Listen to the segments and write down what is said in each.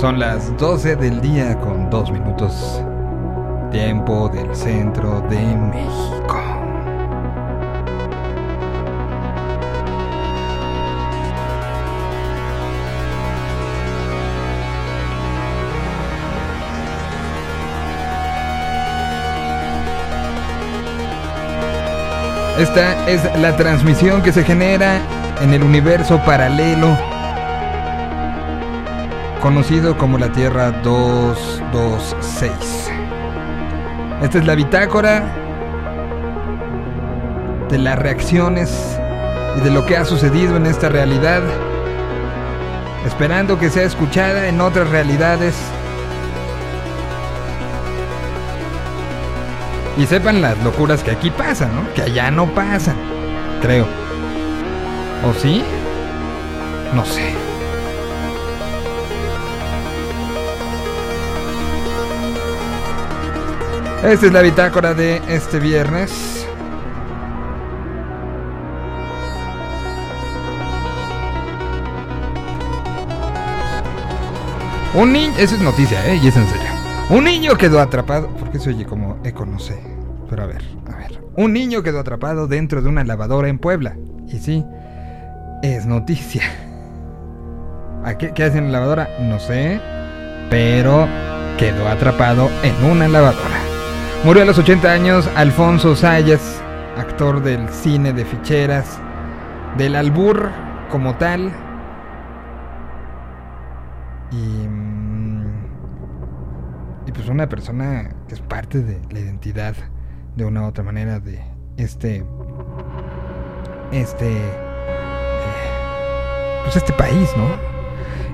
Son las 12 del día con 2 minutos. Tiempo del centro de México. Esta es la transmisión que se genera en el universo paralelo conocido como la Tierra 226. Esta es la bitácora de las reacciones y de lo que ha sucedido en esta realidad, esperando que sea escuchada en otras realidades. Y sepan las locuras que aquí pasan, ¿no? Que allá no pasan, creo. ¿O sí? No sé. Esta es la bitácora de este viernes. Un niño, eso es noticia, ¿eh? Y es en serio. Un niño quedó atrapado. ¿Por qué se oye como eco? No sé. Pero a ver, a ver. Un niño quedó atrapado dentro de una lavadora en Puebla. Y sí, es noticia. ¿A qué, qué hacen en la lavadora? No sé. Pero quedó atrapado en una lavadora. Murió a los 80 años Alfonso Sayas, actor del cine de ficheras, del albur como tal. Y, mm, y pues una persona que es parte de la identidad de una u otra manera de este este eh, pues este país, ¿no?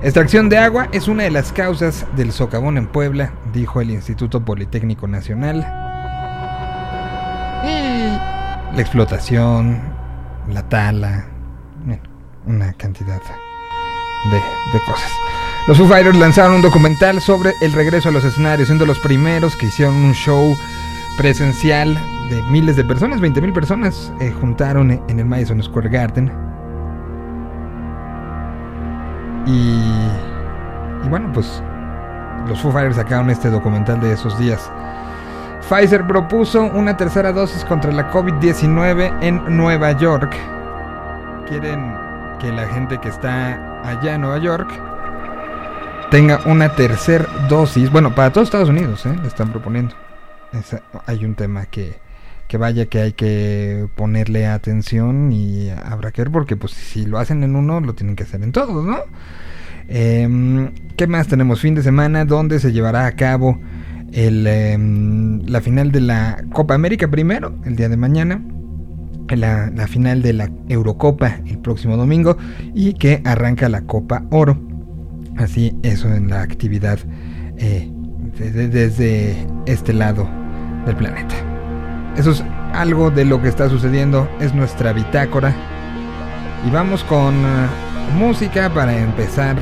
Extracción de agua es una de las causas del socavón en Puebla, dijo el Instituto Politécnico Nacional. La explotación, la tala, una cantidad de, de cosas. Los Foo Fighters lanzaron un documental sobre el regreso a los escenarios, siendo los primeros que hicieron un show presencial de miles de personas, 20 mil personas, eh, juntaron en el Madison Square Garden. Y, y bueno, pues los Foo Fighters sacaron este documental de esos días. Pfizer propuso una tercera dosis contra la COVID-19 en Nueva York. Quieren que la gente que está allá en Nueva York tenga una tercera dosis. Bueno, para todos Estados Unidos, ¿eh? Le están proponiendo. Hay un tema que, que vaya que hay que ponerle atención y habrá que ver porque pues si lo hacen en uno, lo tienen que hacer en todos, ¿no? Em, ¿Qué más tenemos? Fin de semana donde se llevará a cabo el, em, la final de la Copa América primero, el día de mañana. La, la final de la Eurocopa el próximo domingo y que arranca la Copa Oro. Así, eso en la actividad eh, de- de- desde este lado del planeta. Eso es algo de lo que está sucediendo, es nuestra bitácora. Y vamos con eh, música para empezar.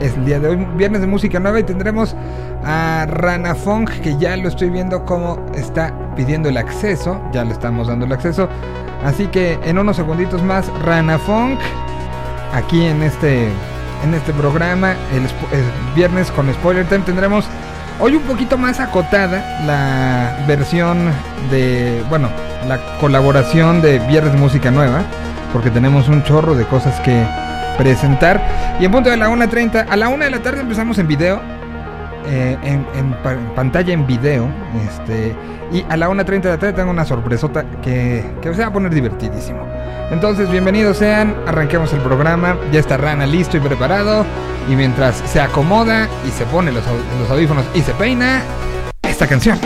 Es el día de hoy, viernes de música nueva, y tendremos a Rana Funk, que ya lo estoy viendo cómo está pidiendo el acceso. Ya le estamos dando el acceso. Así que en unos segunditos más, Rana Funk, aquí en este, en este programa, el, el viernes con Spoiler Time, tendremos hoy un poquito más acotada la versión de, bueno, la colaboración de Viernes Música Nueva, porque tenemos un chorro de cosas que presentar. Y en punto de la 1.30, a la 1 de la tarde empezamos en video, eh, en, en pantalla en video, este, y a la 1.30 de la tarde tengo una sorpresota que, que se va a poner divertidísimo. Entonces, bienvenidos sean, arranquemos el programa, ya está Rana listo y preparado, y mientras se acomoda y se pone los, los audífonos y se peina, esta canción.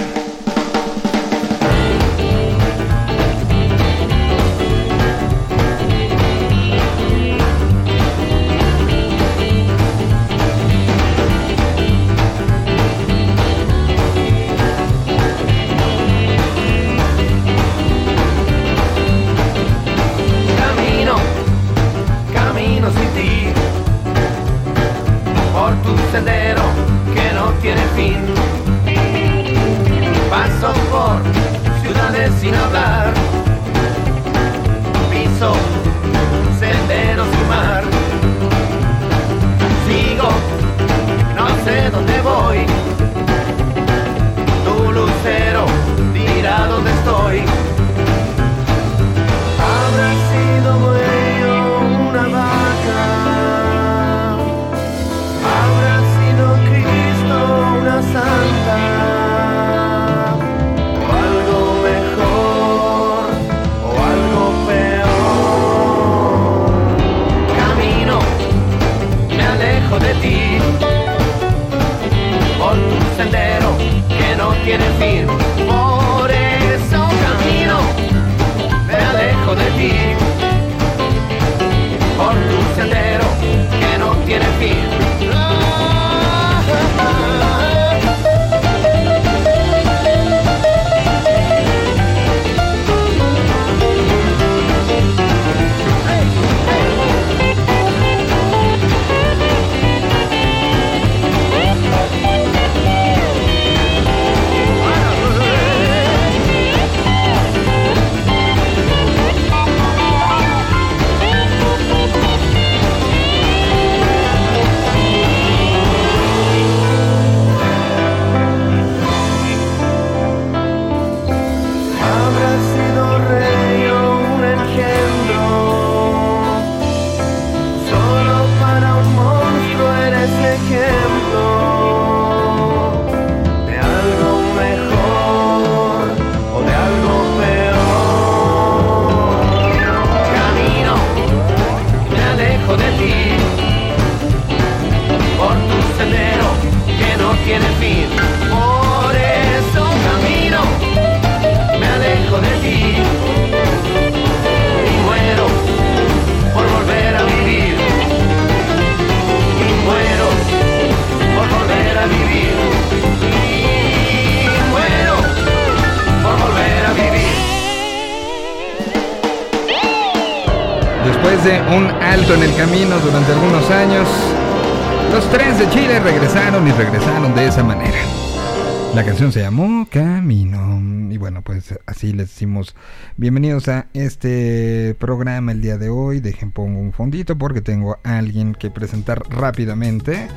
Este programa el día de hoy. Dejen pongo un fondito porque tengo a alguien que presentar rápidamente.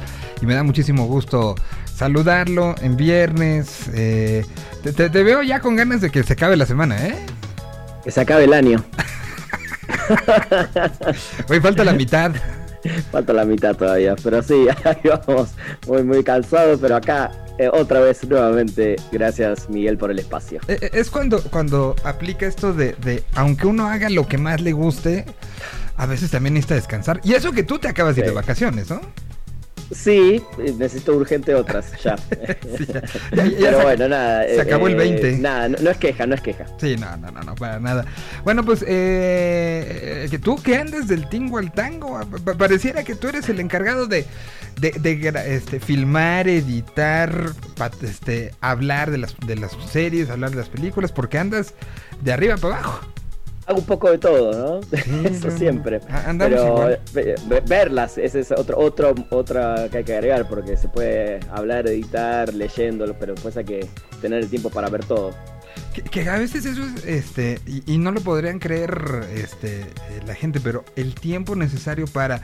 Y me da muchísimo gusto saludarlo en viernes. Eh, te, te- te veo ya con ganas de que se acabe la semana, ¿eh? Que se acabe el año. Hoy falta la mitad. Falta la mitad todavía, pero sí, ahí vamos. Muy, muy cansados, pero acá eh, otra vez nuevamente, gracias Miguel por el espacio. Eh, eh, Es cuando, cuando aplica esto de, de, aunque uno haga lo que más le guste, a veces también necesita descansar. Y eso que tú te acabas de ir de vacaciones, ¿no? Sí, eh, necesito urgente otras, ya. Sí, ya- ya- ya pero bueno, nada. se acabó el 20. Nada, no, no es queja, no es queja. Sí, no, no, no, no, para nada. Bueno, pues, eh, eh, que tú que andas del tingo al tango, pa- pareciera que tú eres el encargado de, de, de este, filmar, editar, este, hablar de las, de las series, hablar de las películas, porque andas de arriba para abajo. Hago un poco de todo, ¿no? Eso no, siempre. a- andamos Pero igual. verlas, ese es otro, otro, otra que hay que agregar, porque se puede hablar, editar, leyéndolo, pero después hay que tener el tiempo para ver todo. Que, que a veces eso es, este, y, y no lo podrían creer, este, eh, la gente, pero el tiempo necesario para,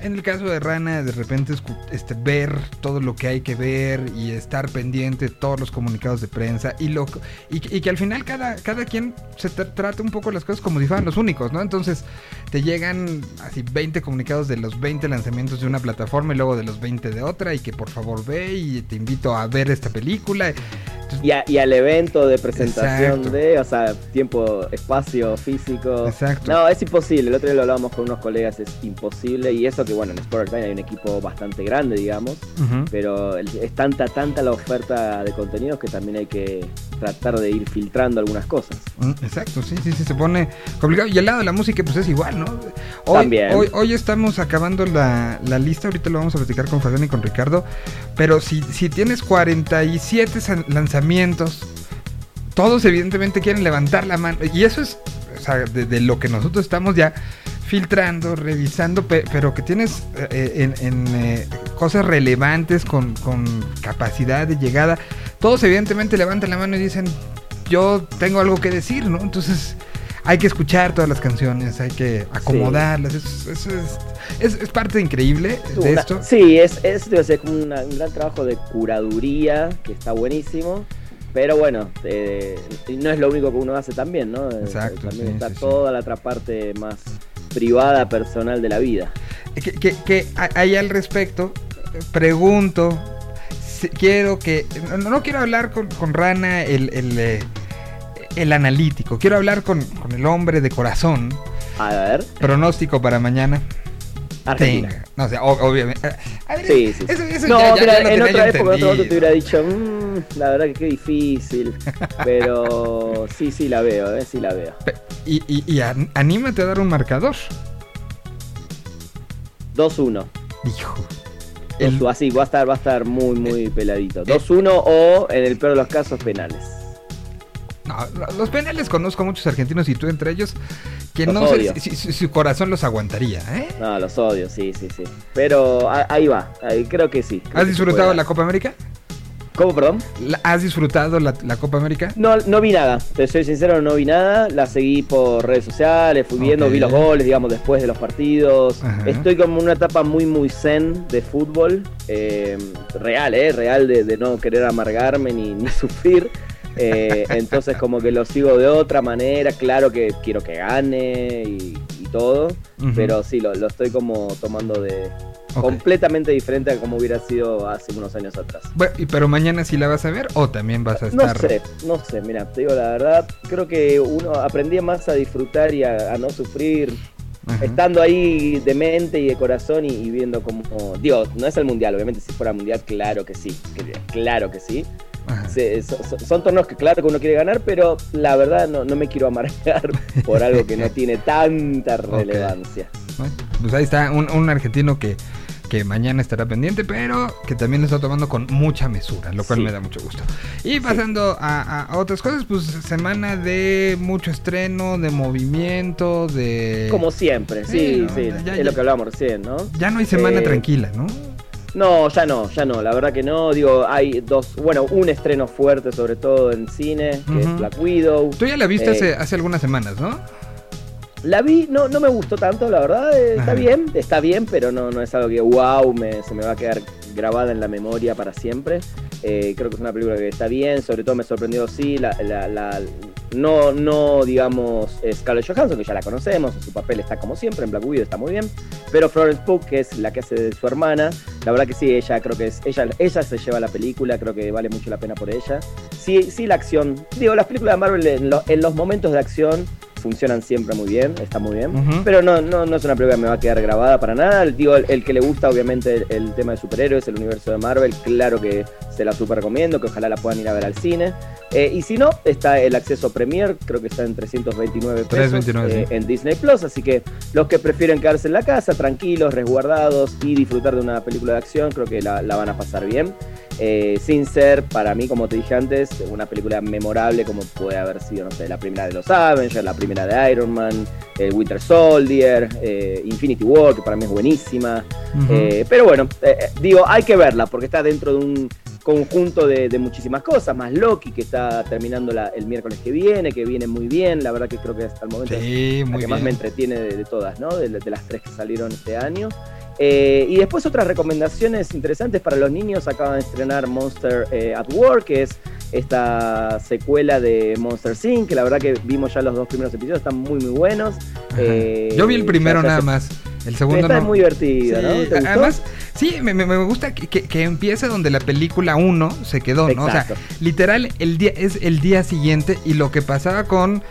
en el caso de Rana, de repente este, ver todo lo que hay que ver y estar pendiente de todos los comunicados de prensa y lo y, que- y que al final cada, cada quien se tra- trata un poco las cosas como si fueran los únicos, ¿no? Entonces te llegan así 20 comunicados de los 20 lanzamientos de una plataforma y luego de los 20 de otra y que por favor ve y te invito a ver esta película. Y, a- y al evento de presentación Exacto. de, o sea, tiempo, espacio, físico. Exacto. No, es imposible. El otro día lo hablábamos con unos colegas, es imposible. Y eso que, bueno, en Sport Time hay un equipo bastante grande, digamos. Pero es tanta, tanta la oferta de contenidos que también hay que tratar de ir filtrando algunas cosas. Mm, Exacto, sí, sí, sí, se pone complicado. Y el lado de la música, pues es igual, ¿no? Hoy, También. Hoy, hoy estamos acabando la, la lista, ahorita lo vamos a platicar con Fabián y con Ricardo. Pero si, si tienes 47 san- lanzamientos, todos evidentemente quieren levantar la mano. Y eso es, o sea, de, de lo que nosotros estamos ya filtrando, revisando, pe- pero que tienes eh, en, en, eh, cosas relevantes con, con capacidad de llegada. Todos evidentemente levantan la mano y dicen, yo tengo algo que decir, ¿no? Entonces hay que escuchar todas las canciones, hay que acomodarlas. Eso, eso es, es, es parte increíble de Una- esto. Sí, es, es, una- un gran trabajo de curaduría que está buenísimo. Pero bueno, eh, no es lo único que uno hace también, ¿no? Eh, Exacto, También sí, está sí, sí. toda la otra parte más privada, personal de la vida. que, que, ahí al respecto pregunto si- quiero que no, no quiero hablar con, con Rana el, el, eh, el analítico quiero hablar con, con el hombre de corazón. A ver, pronóstico para mañana Argentina. Tenga. no o sea, obviamente a ver, Sí, sí. eso- eso no, ya- mira, ya lo en otra época, en otro te hubiera dicho, "Mm, la verdad que qué difícil. Pero sí, sí la veo, eh, sí la veo. Y, y, y an- anímate a dar un marcador 2-1. hijo el- Así, va a estar, va a estar muy, muy peladito. 2-1 o, en el peor de los casos, penales. No, lo- los penales conozco a muchos argentinos y tú entre ellos que Los no sé odio. si, si- si su corazón los aguantaría ¿eh? No, los odio, sí, sí, sí. Pero a- ahí va, ahí, creo que sí. creo ¿Has que disfrutado la. Copa América? ¿Cómo, perdón? ¿Has disfrutado la, la Copa América? No, no vi nada, te soy sincero, no vi nada. La seguí por redes sociales, fui viendo, vi los goles, digamos, después de los partidos. Ajá. Estoy como en una etapa muy, muy zen de fútbol. eh, real, ¿eh? Real de, de no querer amargarme ni, ni sufrir. Eh, entonces como que lo sigo de otra manera. Claro que quiero que gane y, y todo. Pero sí, lo, lo estoy como tomando de completamente diferente a como hubiera sido hace unos años atrás. Bueno, pero mañana sí la vas a ver o también vas a No estar. sé, no sé, mira, te digo la verdad, creo que uno aprendía más a disfrutar y a, a no sufrir, Ajá. estando ahí de mente y de corazón y, y viendo como, digo, no es el mundial, obviamente si fuera mundial, claro que sí, que- claro que sí. Ajá. Se- so- so- son torneos que claro que uno quiere ganar, pero la verdad no, no me quiero amargar por algo que no tiene tanta relevancia. Bueno, pues ahí está un, un argentino que, que mañana estará pendiente, pero que también lo está tomando con mucha mesura, lo cual Sí. me da mucho gusto. Y pasando a, a otras cosas, pues semana de mucho estreno, de movimiento, de... Como siempre, sí, Sí, no, sí, ya- es ya- lo que hablábamos recién, ¿no? Ya no hay semana Eh, tranquila, ¿no? No, ya no, ya no, la verdad que no. Digo, hay dos, bueno, un estreno fuerte sobre todo en cine, que es Black Widow. Tú ya la viste Eh, hace, hace algunas semanas, ¿no? La vi, no, no me gustó tanto, la verdad, eh, está Ajá. bien, está bien, pero no, no es algo que wow, me, se me va a quedar grabada en la memoria para siempre. Eh, creo que es una película que está bien, sobre todo me sorprendió, sí, la, la- la- no, no, digamos, Scarlett Johansson, que ya la conocemos, su papel está como siempre, en Black Widow está muy bien, pero Florence Pugh, que es la que hace de su hermana, la verdad que sí, ella creo que es, ella, ella se lleva la película, creo que vale mucho la pena por ella. Sí, sí, la acción, digo, las películas de Marvel en, lo- en los momentos de acción funcionan siempre muy bien, está muy bien. Ujú. Pero no, no, no es una película que me va a quedar grabada para nada. Digo, el, el que le gusta obviamente el, el tema de superhéroes, el universo de Marvel, claro que se la super recomiendo, que ojalá la puedan ir a ver al cine. Eh, y si no, está el acceso Premier, creo que está en 329 pesos 329, eh, sí. en Disney Plus. Así que los que prefieren quedarse en la casa, tranquilos, resguardados y disfrutar de una película de acción, creo que la, la van a pasar bien. Eh, sin ser, para mí, como te dije antes, una película memorable como puede haber sido, no sé, la primera de los Avengers, la primera de Iron Man, el Winter Soldier, eh, Infinity War, que para mí es buenísima. Eh, pero bueno, eh, eh, digo, hay que verla porque está dentro de un conjunto de, de muchísimas cosas, más Loki que está terminando la- el miércoles que viene, que viene muy bien, la verdad que creo que hasta el momento sí, es la que más me entretiene de, de todas, ¿no? De, de las tres que salieron este año. Eh, y después otras recomendaciones interesantes para los niños. Acaban de estrenar Monster eh, at War, que es esta secuela de Monster Inc. Que la verdad que vimos ya los dos primeros episodios, están muy muy buenos. Eh, Yo vi el primero nada se- más. El segundo Está no. muy divertido, Sí, ¿no? Además, sí, me, me- gusta que, que, que empiece donde la película 1 se quedó, ¿no? O sea, literal, el día, es el día siguiente y lo que pasaba con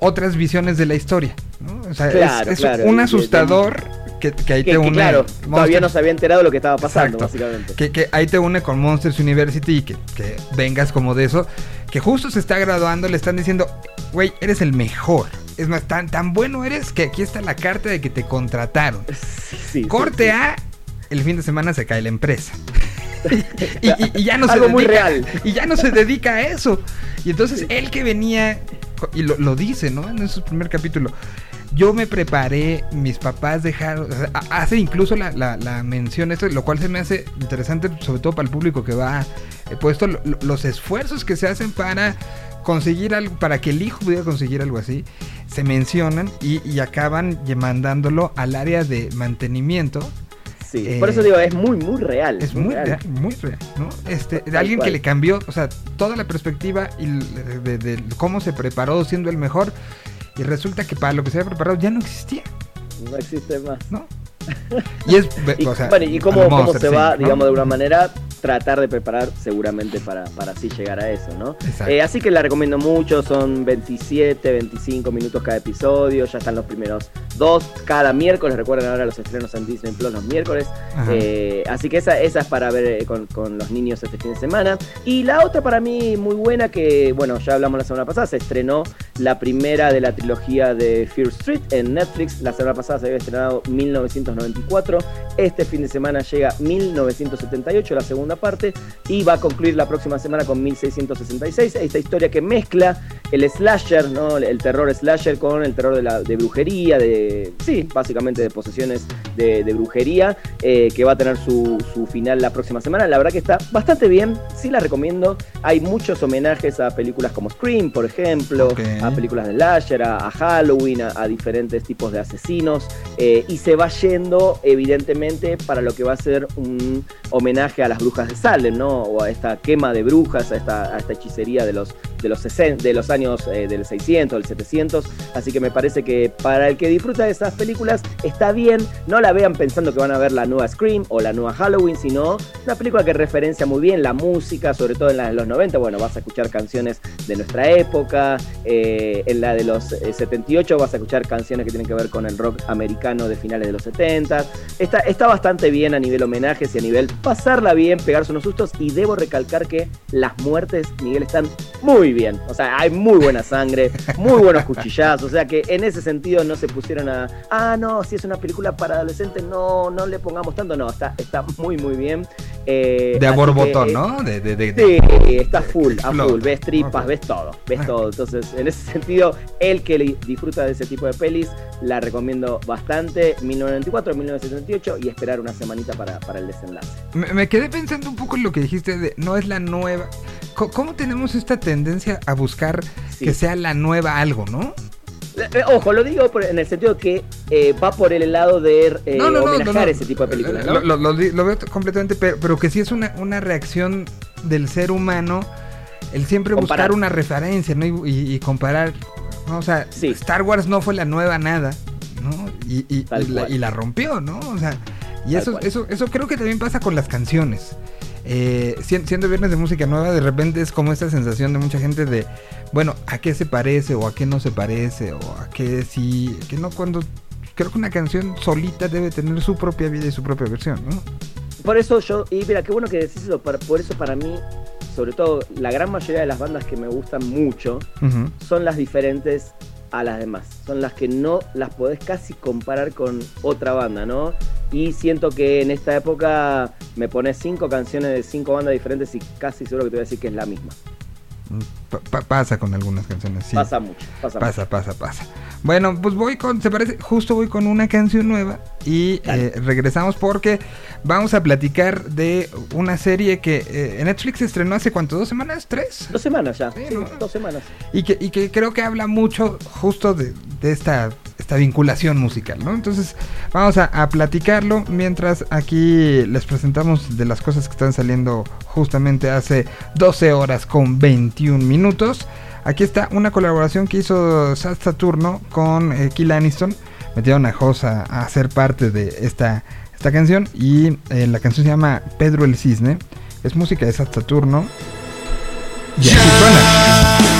otras visiones de la historia, ¿no? O sea, Claro, es, claro, un asustador que, que ahí que, te que, une. claro, Monster- todavía no se había enterado lo que estaba pasando, Exacto. básicamente. que, que ahí te une con Monsters University y que, que vengas como de eso. Que justo se está graduando, le están diciendo, güey, eres el mejor. Es más, tan, tan bueno eres que aquí está la carta de que te contrataron. Sí, sí, Corte sí. A, el fin de semana se cae la empresa. y, y- y ya no se Algo muy dedica- real. Y ya no se dedica a eso. Y entonces él que venía, y lo, lo dice, ¿no? En su primer capítulo. Yo me preparé, mis papás dejaron, o sea, ha- hace incluso la, la- la mención esto, lo cual se me hace interesante, sobre todo para el público que va eh, puesto, lo- lo- los esfuerzos que se hacen para conseguir algo, para que el hijo pudiera conseguir algo así, se mencionan y, y acaban mandándolo al área de mantenimiento. Sí, Eh, por eso digo, es muy, muy real. Es muy real, muy real, ¿no? Este, de alguien que le cambió, o sea, toda la perspectiva y de, de- de cómo se preparó siendo el mejor. Y resulta que para lo que se había preparado ya no existía, No existe más. ¿no? Y es, Y, o sea, bueno, ¿y cómo, cómo se va, ¿no? digamos, de una manera, tratar de preparar seguramente para, para así llegar a eso, ¿no? Eh, así que la recomiendo mucho, son 27, 25 minutos cada episodio, ya están los primeros dos cada miércoles, recuerden ahora los estrenos en Disney Plus los miércoles. Eh, así que esa, esa es para ver eh, con, con los niños este fin de semana. Y la otra para mí muy buena, que bueno, ya hablamos la semana pasada, se estrenó la primera de la trilogía de Fear Street en Netflix. La semana pasada se había estrenado 1994. Este fin de semana llega 1978, la segunda parte, y va a concluir la próxima semana con 1666. Esta historia que mezcla el slasher, ¿no? El terror slasher con el terror de, la, de brujería, de. Sí, básicamente de posesiones de, de brujería, eh, que va a tener su, su final la próxima semana. La verdad que está bastante bien, sí la recomiendo. Hay muchos homenajes a películas como Scream, por ejemplo, a películas de slasher, a, a Halloween, a, a diferentes tipos de asesinos, eh, y se va yendo, evidentemente, para lo que va a ser un homenaje a las brujas de Salem, ¿no? O a esta quema de brujas, a esta, esta hechicería de los, de los, 60 de los años eh, del 600, del 700. Así que me parece que para el que disfruta de esas películas está bien. No la vean pensando que van a ver la nueva Scream o la nueva Halloween, sino una película que referencia muy bien la música, sobre todo en la de los 90. Bueno, vas a escuchar canciones de nuestra época. eh, en la de los eh, 78 vas a escuchar canciones que tienen que ver con el rock americano de finales de los 70. Está, está bastante bien a nivel homenajes y a nivel pasarla bien, pegarse unos sustos. Y debo recalcar que las muertes, Miguel, están muy bien. O sea, hay muy buena sangre, muy buenos cuchillazos. O sea que en ese sentido no se pusieron a, ah, no, si es una película para adolescentes, no, no le pongamos tanto, no, está, está muy, muy bien. Eh, De a borbotón, ¿no? De, de, de- Sí, está full, a full, ves tripas, ves todo, ves Ah. todo. Entonces, en ese sentido, el que disfruta de ese tipo de pelis, la recomiendo bastante. 1994, 1978 y esperar una semanita para, para el desenlace. Me, me quedé pensando un poco en lo que dijiste de no es la nueva. ¿Cómo tenemos esta tendencia a buscar Sí. que sea la nueva algo, no? Eh, Ojo, lo digo en el sentido que eh, va por el lado de eh, no, no, homenajear ese tipo de películas. Lo, lo- lo di- lo veo completamente, pero, pero que sí es una, una reacción del ser humano el siempre Comparar. buscar una referencia, ¿no? Y, y- y comparar. O sea, Sí. Star Wars no fue la nueva nada, ¿no? Y, y- la, cual. y la rompió, ¿no? O sea, y Tal eso, cual. eso, eso creo que también pasa con las canciones. Eh, si- siendo viernes de música nueva, de repente es como esta sensación de mucha gente de, bueno, ¿a qué se parece o a qué no se parece o a qué sí, que no cuando... Creo que una canción solita debe tener su propia vida y su propia versión, ¿no? Por eso yo, y mira, qué bueno que decís eso, por, por eso para mí, sobre todo la gran mayoría de las bandas que me gustan mucho, son las diferentes a las demás. Son las que no las podés casi comparar con otra banda, ¿no? Y siento que en esta época me pones cinco canciones de cinco bandas diferentes y casi seguro que te voy a decir que es la misma. Pa- pa- pasa con algunas canciones, sí. Pasa mucho, pasa, mucho. Pasa, pasa, pasa. Bueno, pues voy con, se parece, justo voy con una canción nueva y eh, regresamos porque vamos a platicar de una serie que eh, Netflix estrenó hace cuánto, dos semanas, tres, Dos semanas ya, Sí, sí, ¿no? dos semanas. y que, y que creo que habla mucho justo de, de esta, esta vinculación musical, ¿no? Entonces vamos a, platicarlo mientras aquí les presentamos de las cosas que están saliendo justamente hace 12 horas con 21 minutos. Aquí está una colaboración que hizo Sad Saturno con eh, Kill Aniston. Metieron a Jos a, hacer parte de esta, esta canción y eh, la canción se llama Pedro el Cisne. Es música de Sad Saturno. Y suena.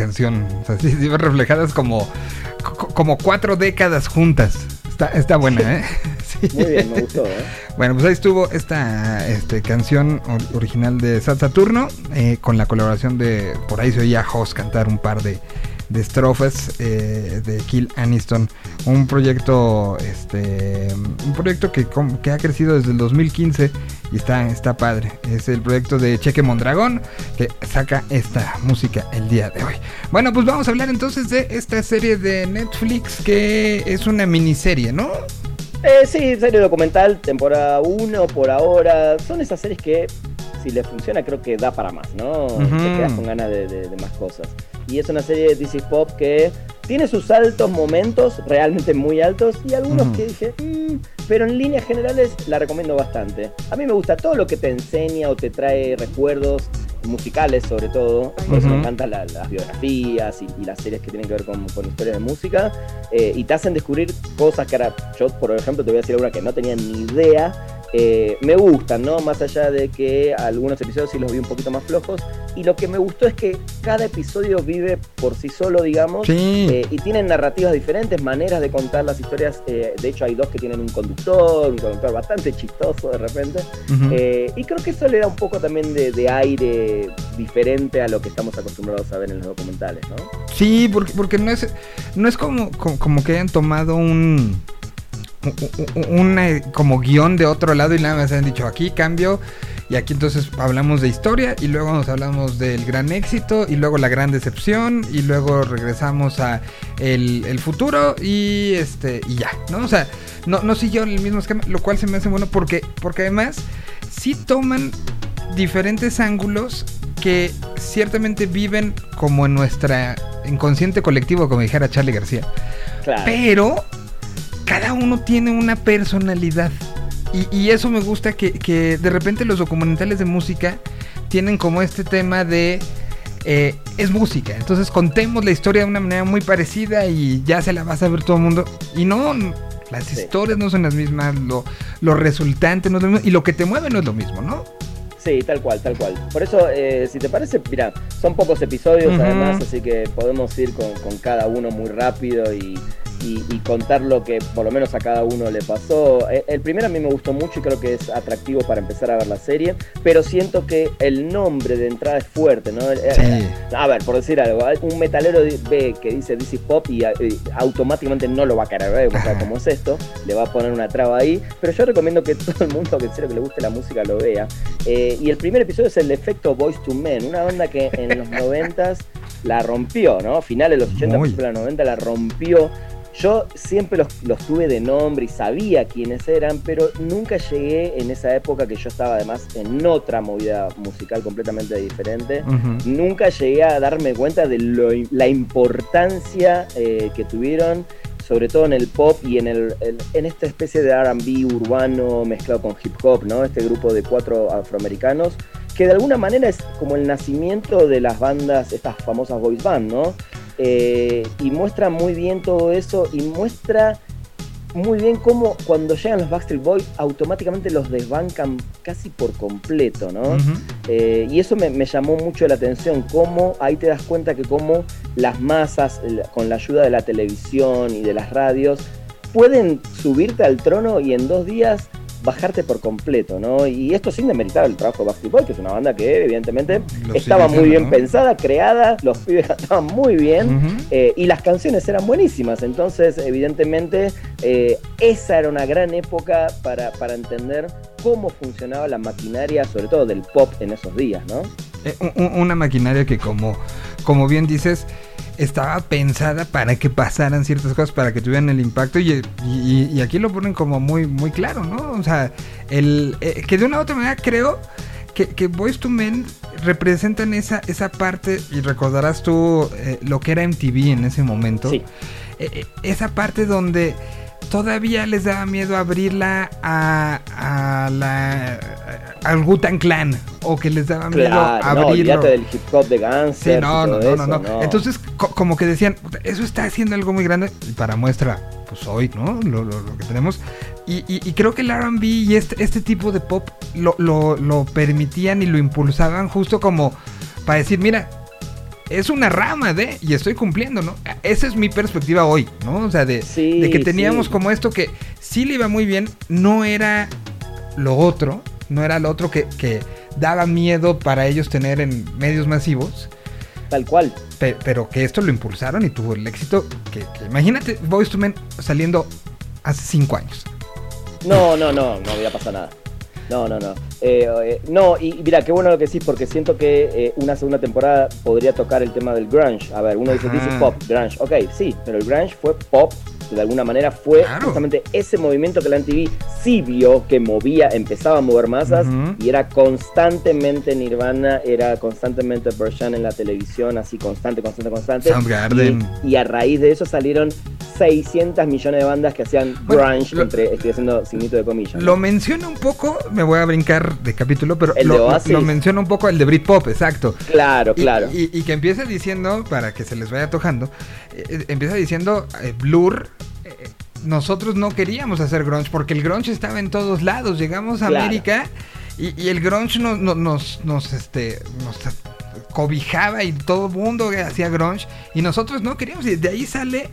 Canción. O sea, sí, sí, reflejadas como, co- como cuatro décadas juntas. Está, está buena, ¿eh? Sí. Muy bien, me gustó, ¿eh? Bueno, pues ahí estuvo esta este, canción or- original de Sat Saturno eh, con la colaboración de, por ahí se oía Hoss cantar un par de, de estrofas eh, de Kill Aniston. Un proyecto, este, un proyecto que, que ha crecido desde el 2015 y está, está padre. Es el proyecto de Cheque Mondragón que saca esta música el día de hoy. Bueno, pues vamos a hablar entonces de esta serie de Netflix que es una miniserie, ¿no? Eh, sí, serie documental, temporada 1 por ahora. Son esas series que, si les funciona, creo que da para más, ¿no? Ujú. Te quedas con ganas de, de- de más cosas. Y es una serie de DC Pop que tiene sus altos momentos, realmente muy altos, y algunos Ujú. que dije, "Mm", pero en líneas generales la recomiendo bastante. A mí me gusta todo lo que te enseña o te trae recuerdos musicales sobre todo, por eso Ujú. me encantan la- las biografías y, y las series que tienen que ver con, con historias de música, eh, y te hacen descubrir cosas que ahora, yo por ejemplo te voy a decir alguna que no tenía ni idea, eh, me gustan, ¿no? Más allá de que algunos episodios sí los vi un poquito más flojos, y lo que me gustó es que cada episodio vive por sí solo, digamos, Sí. eh, y tienen narrativas diferentes, maneras de contar las historias. eh, de hecho, hay dos que tienen un conductor, un conductor bastante chistoso de repente. Y creo que eso le da un poco también de, de aire diferente a lo que estamos acostumbrados a ver en los documentales, ¿no? Sí, porque, porque no es no es como, como, como que hayan tomado un un- una como guion de otro lado y nada más han dicho aquí cambio y aquí entonces hablamos de historia y luego nos hablamos del gran éxito y luego la gran decepción y luego regresamos a el, el futuro y este y ya, ¿no? O sea, no, no siguió el mismo esquema, lo cual se me hace bueno porque, porque además sí toman diferentes ángulos que ciertamente viven como en nuestra inconsciente colectivo, como dijera Charlie García. Claro. Pero cada uno tiene una personalidad. Y, y eso me gusta que, que de repente los documentales de música tienen como este tema de... eh, es música, entonces contemos la historia de una manera muy parecida y ya se la va a saber todo el mundo. Y no, las Sí. historias no son las mismas, lo, lo resultante no es lo mismo, y lo que te mueve no es lo mismo, ¿no? Sí, tal cual, tal cual. Por eso, eh, si te parece, mira, son pocos episodios además, así que podemos ir con, con cada uno muy rápido y, y- y contar lo que por lo menos a cada uno le pasó. Eh, El primero a mí me gustó mucho y creo que es atractivo para empezar a ver la serie, pero siento que el nombre de entrada es fuerte, ¿no? Eh, Sí. A ver, por decir algo, un metalero ve que dice This is Pop y, eh, automáticamente no lo va a querer ver, o sea, como es esto, le va a poner una traba ahí, pero yo recomiendo que todo el mundo que en serio que le guste la música lo vea. Eh, y el primer episodio es el efecto Voice to Men, una banda que en los 90 la rompió, ¿no? Finales de los 80, Muy. principios de los 90 la rompió. Yo siempre los, los tuve de nombre y sabía quiénes eran, pero nunca llegué en esa época que yo estaba además en otra movida musical completamente diferente. Nunca llegué a darme cuenta de lo- la importancia eh, que tuvieron, sobre todo en el pop y en, el, el- en esta especie de RB urbano mezclado con hip hop, ¿no? Este grupo de cuatro afroamericanos, que de alguna manera es como el nacimiento de las bandas, estas famosas boys band, ¿no? Eh, y muestra muy bien todo eso y muestra muy bien cómo cuando llegan los Backstreet Boys automáticamente los desbancan casi por completo, ¿no? Eh, y eso me, me llamó mucho la atención, cómo ahí te das cuenta que cómo las masas, con la ayuda de la televisión y de las radios, pueden subirte al trono y en dos días bajarte por completo, ¿no? Y esto sin demeritar el trabajo de Backstreet Boys, que es una banda que evidentemente Lo estaba muy bien ¿no? pensada, creada, los pibes cantaban muy bien. Eh, y las canciones eran buenísimas, entonces evidentemente eh, esa era una gran época para, para entender cómo funcionaba la maquinaria, sobre todo del pop en esos días, ¿no? Eh, un- un- una maquinaria que como, como bien dices, estaba pensada para que pasaran ciertas cosas, para que tuvieran el impacto y, y- y aquí lo ponen como muy, muy claro, ¿no? O sea, el, eh, que de una u otra manera creo que, que Boys to Men representan esa, esa parte, y recordarás tú eh, lo que era MTV en ese momento, Sí. Esa parte donde todavía les daba miedo abrirla a, a la al Wu-Tang Clan o que les daba miedo Claro, no, abrirlo. olvídate del hip hop de Guns. Sí, no, no, no, no, no. Entonces, co- como que decían, eso está haciendo algo muy grande y para muestra, pues hoy, ¿no? Lo, lo- lo que tenemos. Y, y- y creo que el RB y este, este tipo de pop lo, lo- lo permitían y lo impulsaban justo como para decir, mira, es una rama de, y estoy cumpliendo, ¿no? Esa es mi perspectiva hoy, ¿no? O sea, de, Sí, de que teníamos sí. como esto que sí le iba muy bien, no era lo otro, no era lo otro que, que daba miedo para ellos tener en medios masivos. Tal cual. Pe- pero que esto lo impulsaron y tuvo el éxito que, que- imagínate Boys to Men saliendo hace cinco años. No, no, no, no hubiera pasado nada. No, no, no. Eh, eh, no, y mira, qué bueno lo que sí, porque siento que eh, una segunda temporada podría tocar el tema del grunge. A ver, uno dice, dice pop, grunge. Ok, sí, pero el grunge fue pop, de alguna manera fue Claro. justamente ese movimiento que la MTV sí vio que movía, empezaba a mover masas y era constantemente Nirvana, era constantemente Persian en la televisión, así constante, constante, constante. Soundgarden. Y, y a raíz de eso salieron 600 millones de bandas que hacían Bueno, grunge, lo- entre, estoy haciendo signito de comillas. Lo menciona un poco, me voy a brincar de capítulo, pero ¿El de lo, lo menciona un poco el de Britpop, exacto. Claro, claro. Y, y que empieza diciendo, para que se les vaya tojando, eh, eh, empieza diciendo eh, Blur. eh, nosotros no queríamos hacer grunge porque el grunge estaba en todos lados. Llegamos a Claro. América y, y el grunge nos, nos, nos, nos, este, nos cobijaba y todo el mundo hacía grunge y nosotros no queríamos. Y de ahí sale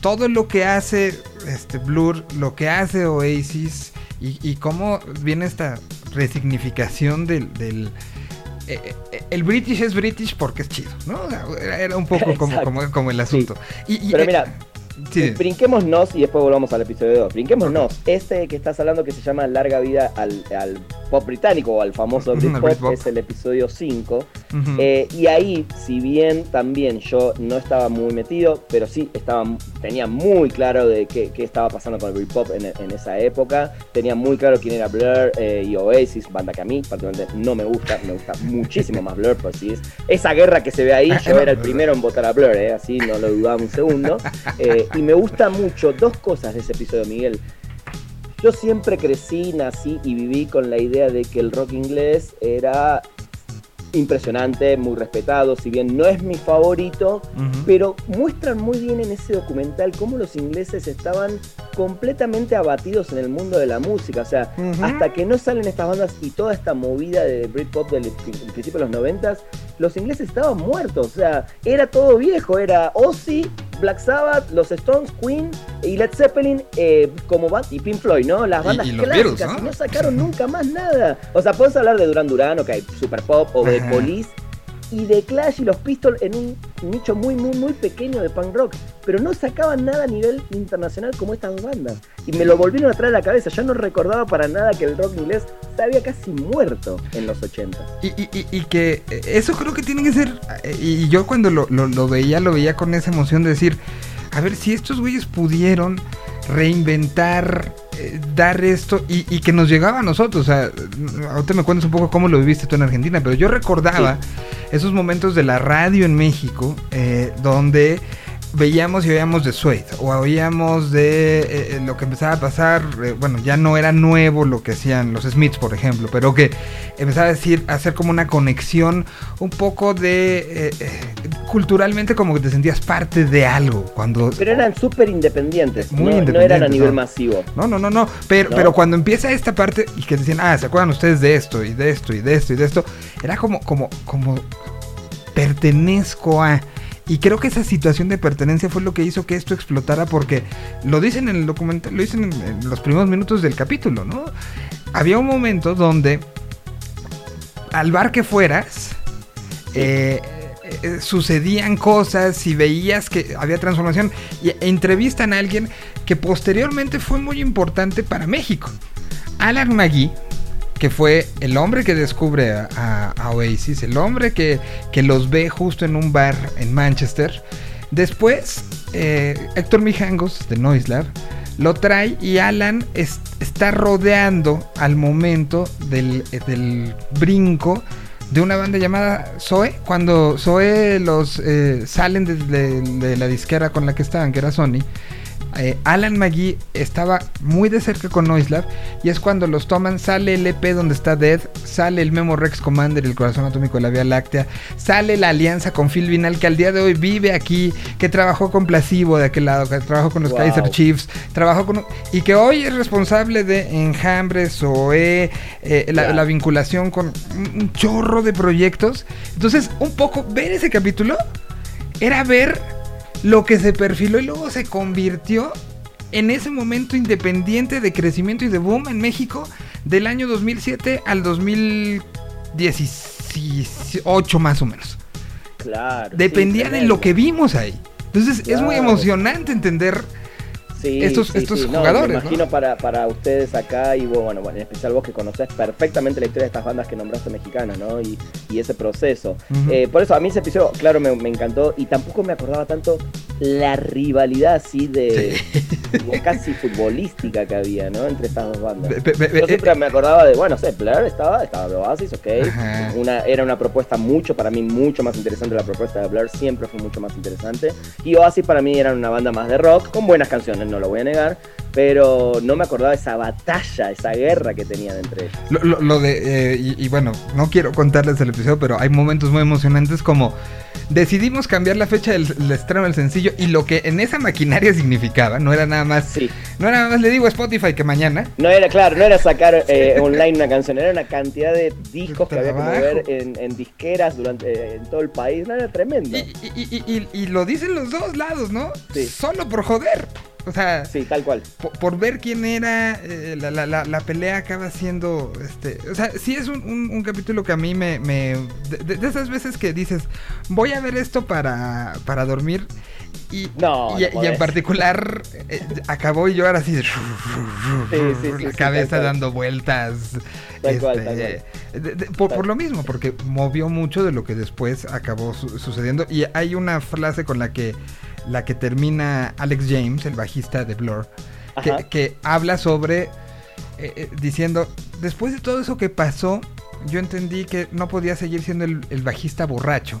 todo lo que hace este Blur, lo que hace Oasis y, y cómo viene esta resignificación del... del eh, eh, el British es British porque es chido, ¿no? Era, un poco como, Exacto. como, como el asunto. Y- y, Pero eh, mira, sí, brinquémonos y después volvamos al episodio 2. Brinquémonos. Este que estás hablando que se llama Larga Vida al, al pop británico o al famoso Britpop Britpop. es el episodio 5. ujú. Eh, y ahí, si bien también yo no estaba muy metido, pero sí estaba, tenía muy claro de qué, qué estaba pasando con el Britpop en, en esa época. Tenía muy claro quién era Blur eh, y Oasis, banda que a mí particularmente no me gusta. Me gusta muchísimo más Blur, por si es esa guerra que se ve ahí. Ah, Yo era el primero en votar a Blur, eh, así no lo dudaba un segundo. Eh, y me gusta mucho dos cosas de ese episodio, Miguel. Yo siempre crecí, nací y viví con la idea de que el rock inglés era impresionante, muy respetado, si bien no es mi favorito, pero muestran muy bien en ese documental cómo los ingleses estaban completamente abatidos en el mundo de la música, o sea, hasta que no salen estas bandas y toda esta movida de Britpop del pri- principio de los noventas, los ingleses estaban muertos, o sea, era todo viejo, era Ozzy, Black Sabbath, los Stones, Queen y Led Zeppelin eh, como band y Pink Floyd, ¿no? Las bandas y clásicas, ¿no? y no sacaron nunca más nada. O sea, puedes hablar de Duran Duran, ok, Super Pop o de. Police y de Clash y los Pistols en un nicho muy, muy, muy pequeño de punk rock, pero no sacaban nada a nivel internacional como estas dos bandas. Y me lo volvieron a traer a la cabeza. Yo no recordaba para nada que el rock inglés se había casi muerto en los 80. Y, y- que eso creo que tiene que ser. eh, Y yo cuando lo, lo- lo veía, lo veía con esa emoción de decir: A ver, si estos güeyes pudieron reinventar, eh, dar esto y, y que nos llegaba a nosotros. O sea, ahorita me cuentas un poco cómo lo viviste tú en Argentina, pero yo recordaba esos momentos de la radio en México eh, donde veíamos y oíamos de Suede o oíamos de eh, eh, lo que empezaba a pasar, eh, bueno, ya no era nuevo lo que hacían los Smiths, por ejemplo, pero que empezaba a decir, a hacer como una conexión un poco de eh, culturalmente como que te sentías parte de algo cuando Pero eran súper independientes, Muy no, no eran a nivel ¿no? masivo. no, no, no, no. Pero, ¿No? pero cuando empieza esta parte y que decían, ah, ¿se acuerdan ustedes de esto y de esto y de esto y de esto? Era como, como, como pertenezco a. Y creo que esa situación de pertenencia fue lo que hizo que esto explotara porque lo dicen en el documental, lo dicen en, en los primeros minutos del capítulo, ¿no? Había un momento donde al bar que fueras, eh, eh, sucedían cosas y veías que había transformación y e entrevistan a alguien que posteriormente fue muy importante para México. Alan McGee, que fue el hombre que descubre a, Oasis, el hombre que, que los ve justo en un bar en Manchester. Después, eh, Héctor Mijangos de Noislab lo trae y Alan es- está rodeando al momento del, eh, del brinco de una banda llamada Zoe. Cuando Zoe los eh, salen de, de- de la disquera con la que estaban, que era Sony, eh, Alan McGee estaba muy de cerca con Noislav y es cuando los toman, sale el EP donde está Dead, sale el Memo Rex Commander, el corazón atómico de la Vía Láctea, sale la alianza con Phil Vinal que al día de hoy vive aquí, que trabajó con Placebo de aquel lado, que trabajó con los Wow. Kaiser Chiefs, trabajó con y que hoy es responsable de Enjambres o eh, la, la vinculación con un chorro de proyectos. Entonces, un poco ver ese capítulo era ver lo que se perfiló y luego se convirtió en ese momento independiente de crecimiento y de boom en México del año 2007 al 2018 más o menos. Claro. Dependía sí, de lo que vimos ahí. Entonces es muy emocionante entender Sí, estos- sí, estos sí. No, jugadores, Me ¿no? imagino para, para ustedes acá y bueno, en especial vos que conocés perfectamente la historia de estas bandas que nombraste mexicanas, ¿no? Y, y ese proceso. Ujú. Eh, por eso a mí ese episodio, claro, me, me encantó y tampoco me acordaba tanto la rivalidad así de casi futbolística que había, ¿no? Entre estas dos bandas. Pe- pe- pe- Yo eh, siempre me acordaba de, bueno, sé, Blair estaba, estaba de Oasis, ok. Ajá. Una, era una propuesta mucho, para mí, mucho más interesante. La propuesta de Blair siempre fue mucho más interesante. Y Oasis para mí era una banda más de rock, con buenas canciones, no lo voy a negar. Pero no me acordaba esa batalla, esa guerra que tenían entre ellos. Lo, lo- lo de, eh, y, y bueno, no quiero contarles el episodio, pero hay momentos muy emocionantes como decidimos cambiar la fecha del, del estreno del sencillo y lo que en esa maquinaria significaba, no era nada más, Sí. no era nada más, le digo a Spotify que mañana. No era, claro, no era sacar eh, online una canción, era una cantidad de discos que había que mover en, en disqueras durante eh, en todo el país. No, era tremendo. Y, y- y- y- y lo dicen los dos lados, ¿no? Sí. Solo por joder. O sea, Sí, tal cual. por, por ver quién era, eh, la, la- la- la pelea acaba siendo, este, o sea, sí es un, un- un capítulo que a mí me, me de, esas veces que dices, voy a ver esto para, para dormir y, No, y, no y podés. en particular eh, acabó y yo ahora así, de- sí, sí, la sí, cabeza cual. dando vueltas, Tal cual, este, tal de- de- por, Tal- por lo mismo, porque movió mucho de lo que después acabó su- sucediendo y hay una frase con la que la que termina Alex James, el bajista de Blur, que, que habla sobre, eh, eh, diciendo, después de todo eso que pasó, yo entendí que no podía seguir siendo el, el bajista borracho.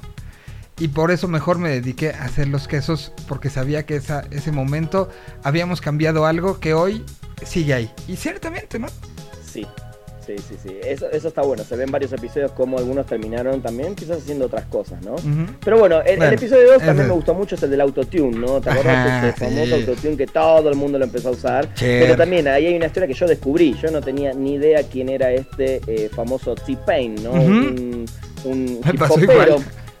Y por eso mejor me dediqué a hacer los quesos, porque sabía que esa, ese momento habíamos cambiado algo que hoy sigue ahí. Y ciertamente, ¿no? Sí, sí, sí, sí. Eso, eso está bueno. Se ven varios episodios como algunos terminaron también, quizás haciendo otras cosas, ¿no? Pero bueno, el, episodio 2 también me gustó mucho, es el del autotune, ¿no? ¿Te acordás Ajá, de ese famoso sí. autotune que todo el mundo lo empezó a usar? Cher. Pero también ahí hay una historia que yo descubrí. Yo no tenía ni idea quién era este eh, famoso T-Pain, ¿no? Un, hip hopero.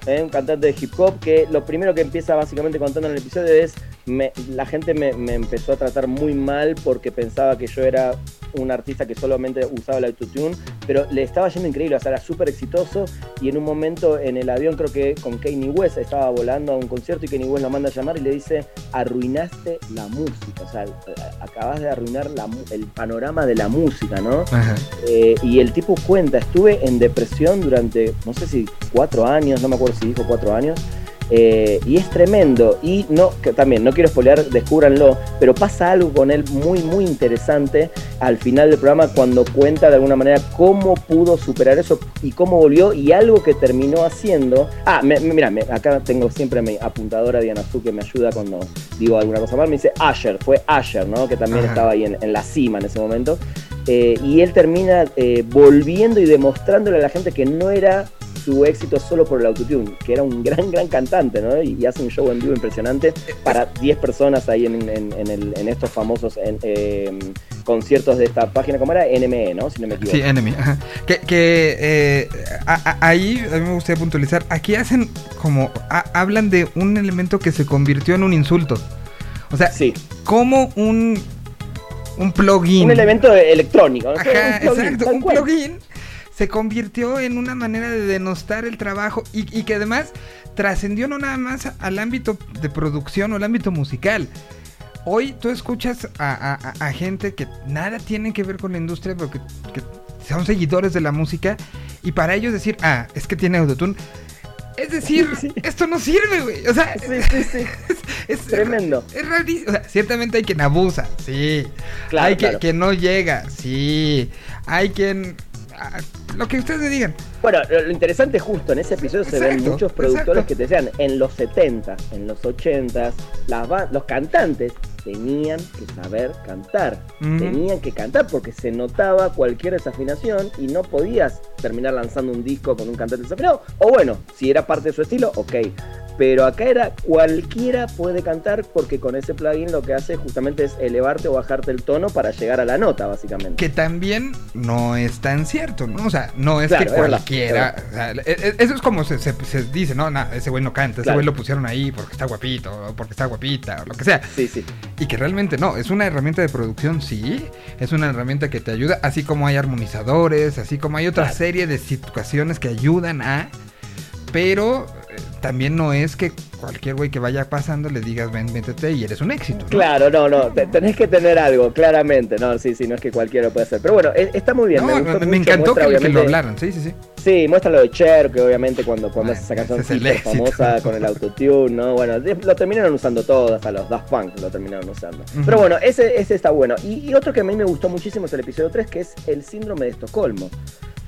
¿eh? un cantante de hip hop que lo primero que empieza básicamente contando en el episodio es me- la gente me, me empezó a tratar muy mal porque pensaba que yo era un artista que solamente usaba el autotune, pero le estaba yendo increíble, o sea, era súper exitoso y en un momento en el avión creo que con Kanye West estaba volando a un concierto y Kanye West lo manda a llamar y le dice, arruinaste la música, o sea, acabas de arruinar la el panorama de la música, ¿no? Eh, y el tipo cuenta, estuve en depresión durante, no sé si cuatro años, no me acuerdo si dijo cuatro años, eh, y es tremendo. Y no, que también, no quiero spoilear, descúbranlo, pero pasa algo con él muy, muy interesante al final del programa cuando cuenta de alguna manera cómo pudo superar eso y cómo volvió y algo que terminó haciendo. Ah, me- me- mira, me- acá tengo siempre mi apuntadora Diana Su que me ayuda cuando digo alguna cosa mal. Me dice Asher, fue Asher, ¿no? Que también Ajá. estaba ahí en, en la cima en ese momento. Eh, y él termina eh, volviendo y demostrándole a la gente que no era su éxito solo por el autotune, que era un gran, gran cantante, ¿no? Y, y hace un show en vivo impresionante para 10 personas ahí en, en- en el- en estos famosos en- eh, conciertos de esta página, ¿cómo era? NME, ¿no? Si no me equivoco. Sí, ajá. Que, que, eh, a- a- ahí a mí me gustaría puntualizar. Aquí hacen como. ha- hablan de un elemento que se convirtió en un insulto. O sea, Sí, como un. Un plugin. un elemento electrónico. ¿no? Ajá, Un plugin, exacto. Un plugin se convirtió en una manera de denostar el trabajo y, y que además trascendió no nada más al ámbito de producción o al ámbito musical. Hoy tú escuchas a, a- a- a gente que nada tiene que ver con la industria, pero que, que son seguidores de la música y para ellos decir, ah, es que tiene autotune. Es decir, Sí. esto no sirve, güey. O sea, Sí, sí, sí. es, es- Tremendo. Es rarísimo. O sea, ciertamente hay quien abusa, sí. Claro, hay que- claro. quien no llega, sí. Hay quien. Lo que ustedes digan. Bueno, lo interesante es justo en ese episodio se ven muchos productores exacto. que te decían en los 70, en los 80, las ba- los cantantes tenían que saber cantar. Tenían que cantar porque se notaba cualquier desafinación y no podías terminar lanzando un disco con un cantante desafinado. O bueno, si era parte de su estilo, ok. Pero acá era cualquiera puede cantar porque con ese plugin lo que hace justamente es elevarte o bajarte el tono para llegar a la nota, básicamente. Que también no es tan cierto, ¿no? O sea, no es Claro, que es verdad, cualquiera. o sea, e- e- eso es como se, se- se dice, no, nah, ese güey no canta, ese Claro. güey lo pusieron ahí porque está guapito, o porque está guapita, o lo que sea. Sí, sí. Y que realmente no, es una herramienta de producción, sí. Es una herramienta que te ayuda, así como hay armonizadores, así como hay otra Claro. serie de situaciones que ayudan a. Pero también no es que cualquier güey que vaya pasando le digas ven, métete y eres un éxito. ¿no? Claro, no, no, te- tenés que tener algo, claramente. No, sí, sí, no es que cualquiera lo puede hacer. Pero bueno, e- está muy bien. No, me, me, me mucho, encantó que, muestra, que lo obviamente- hablaran, sí, sí, sí. Sí, muestra lo de Cher, que obviamente cuando, cuando hace esa canción es el famosa con el autotune, ¿no? Bueno, lo terminaron usando todos, hasta los Daft Punk lo terminaron usando. Ujú. Pero bueno, ese, ese está bueno. Y, y otro que a mí me gustó muchísimo es el episodio 3, que es el síndrome de Estocolmo.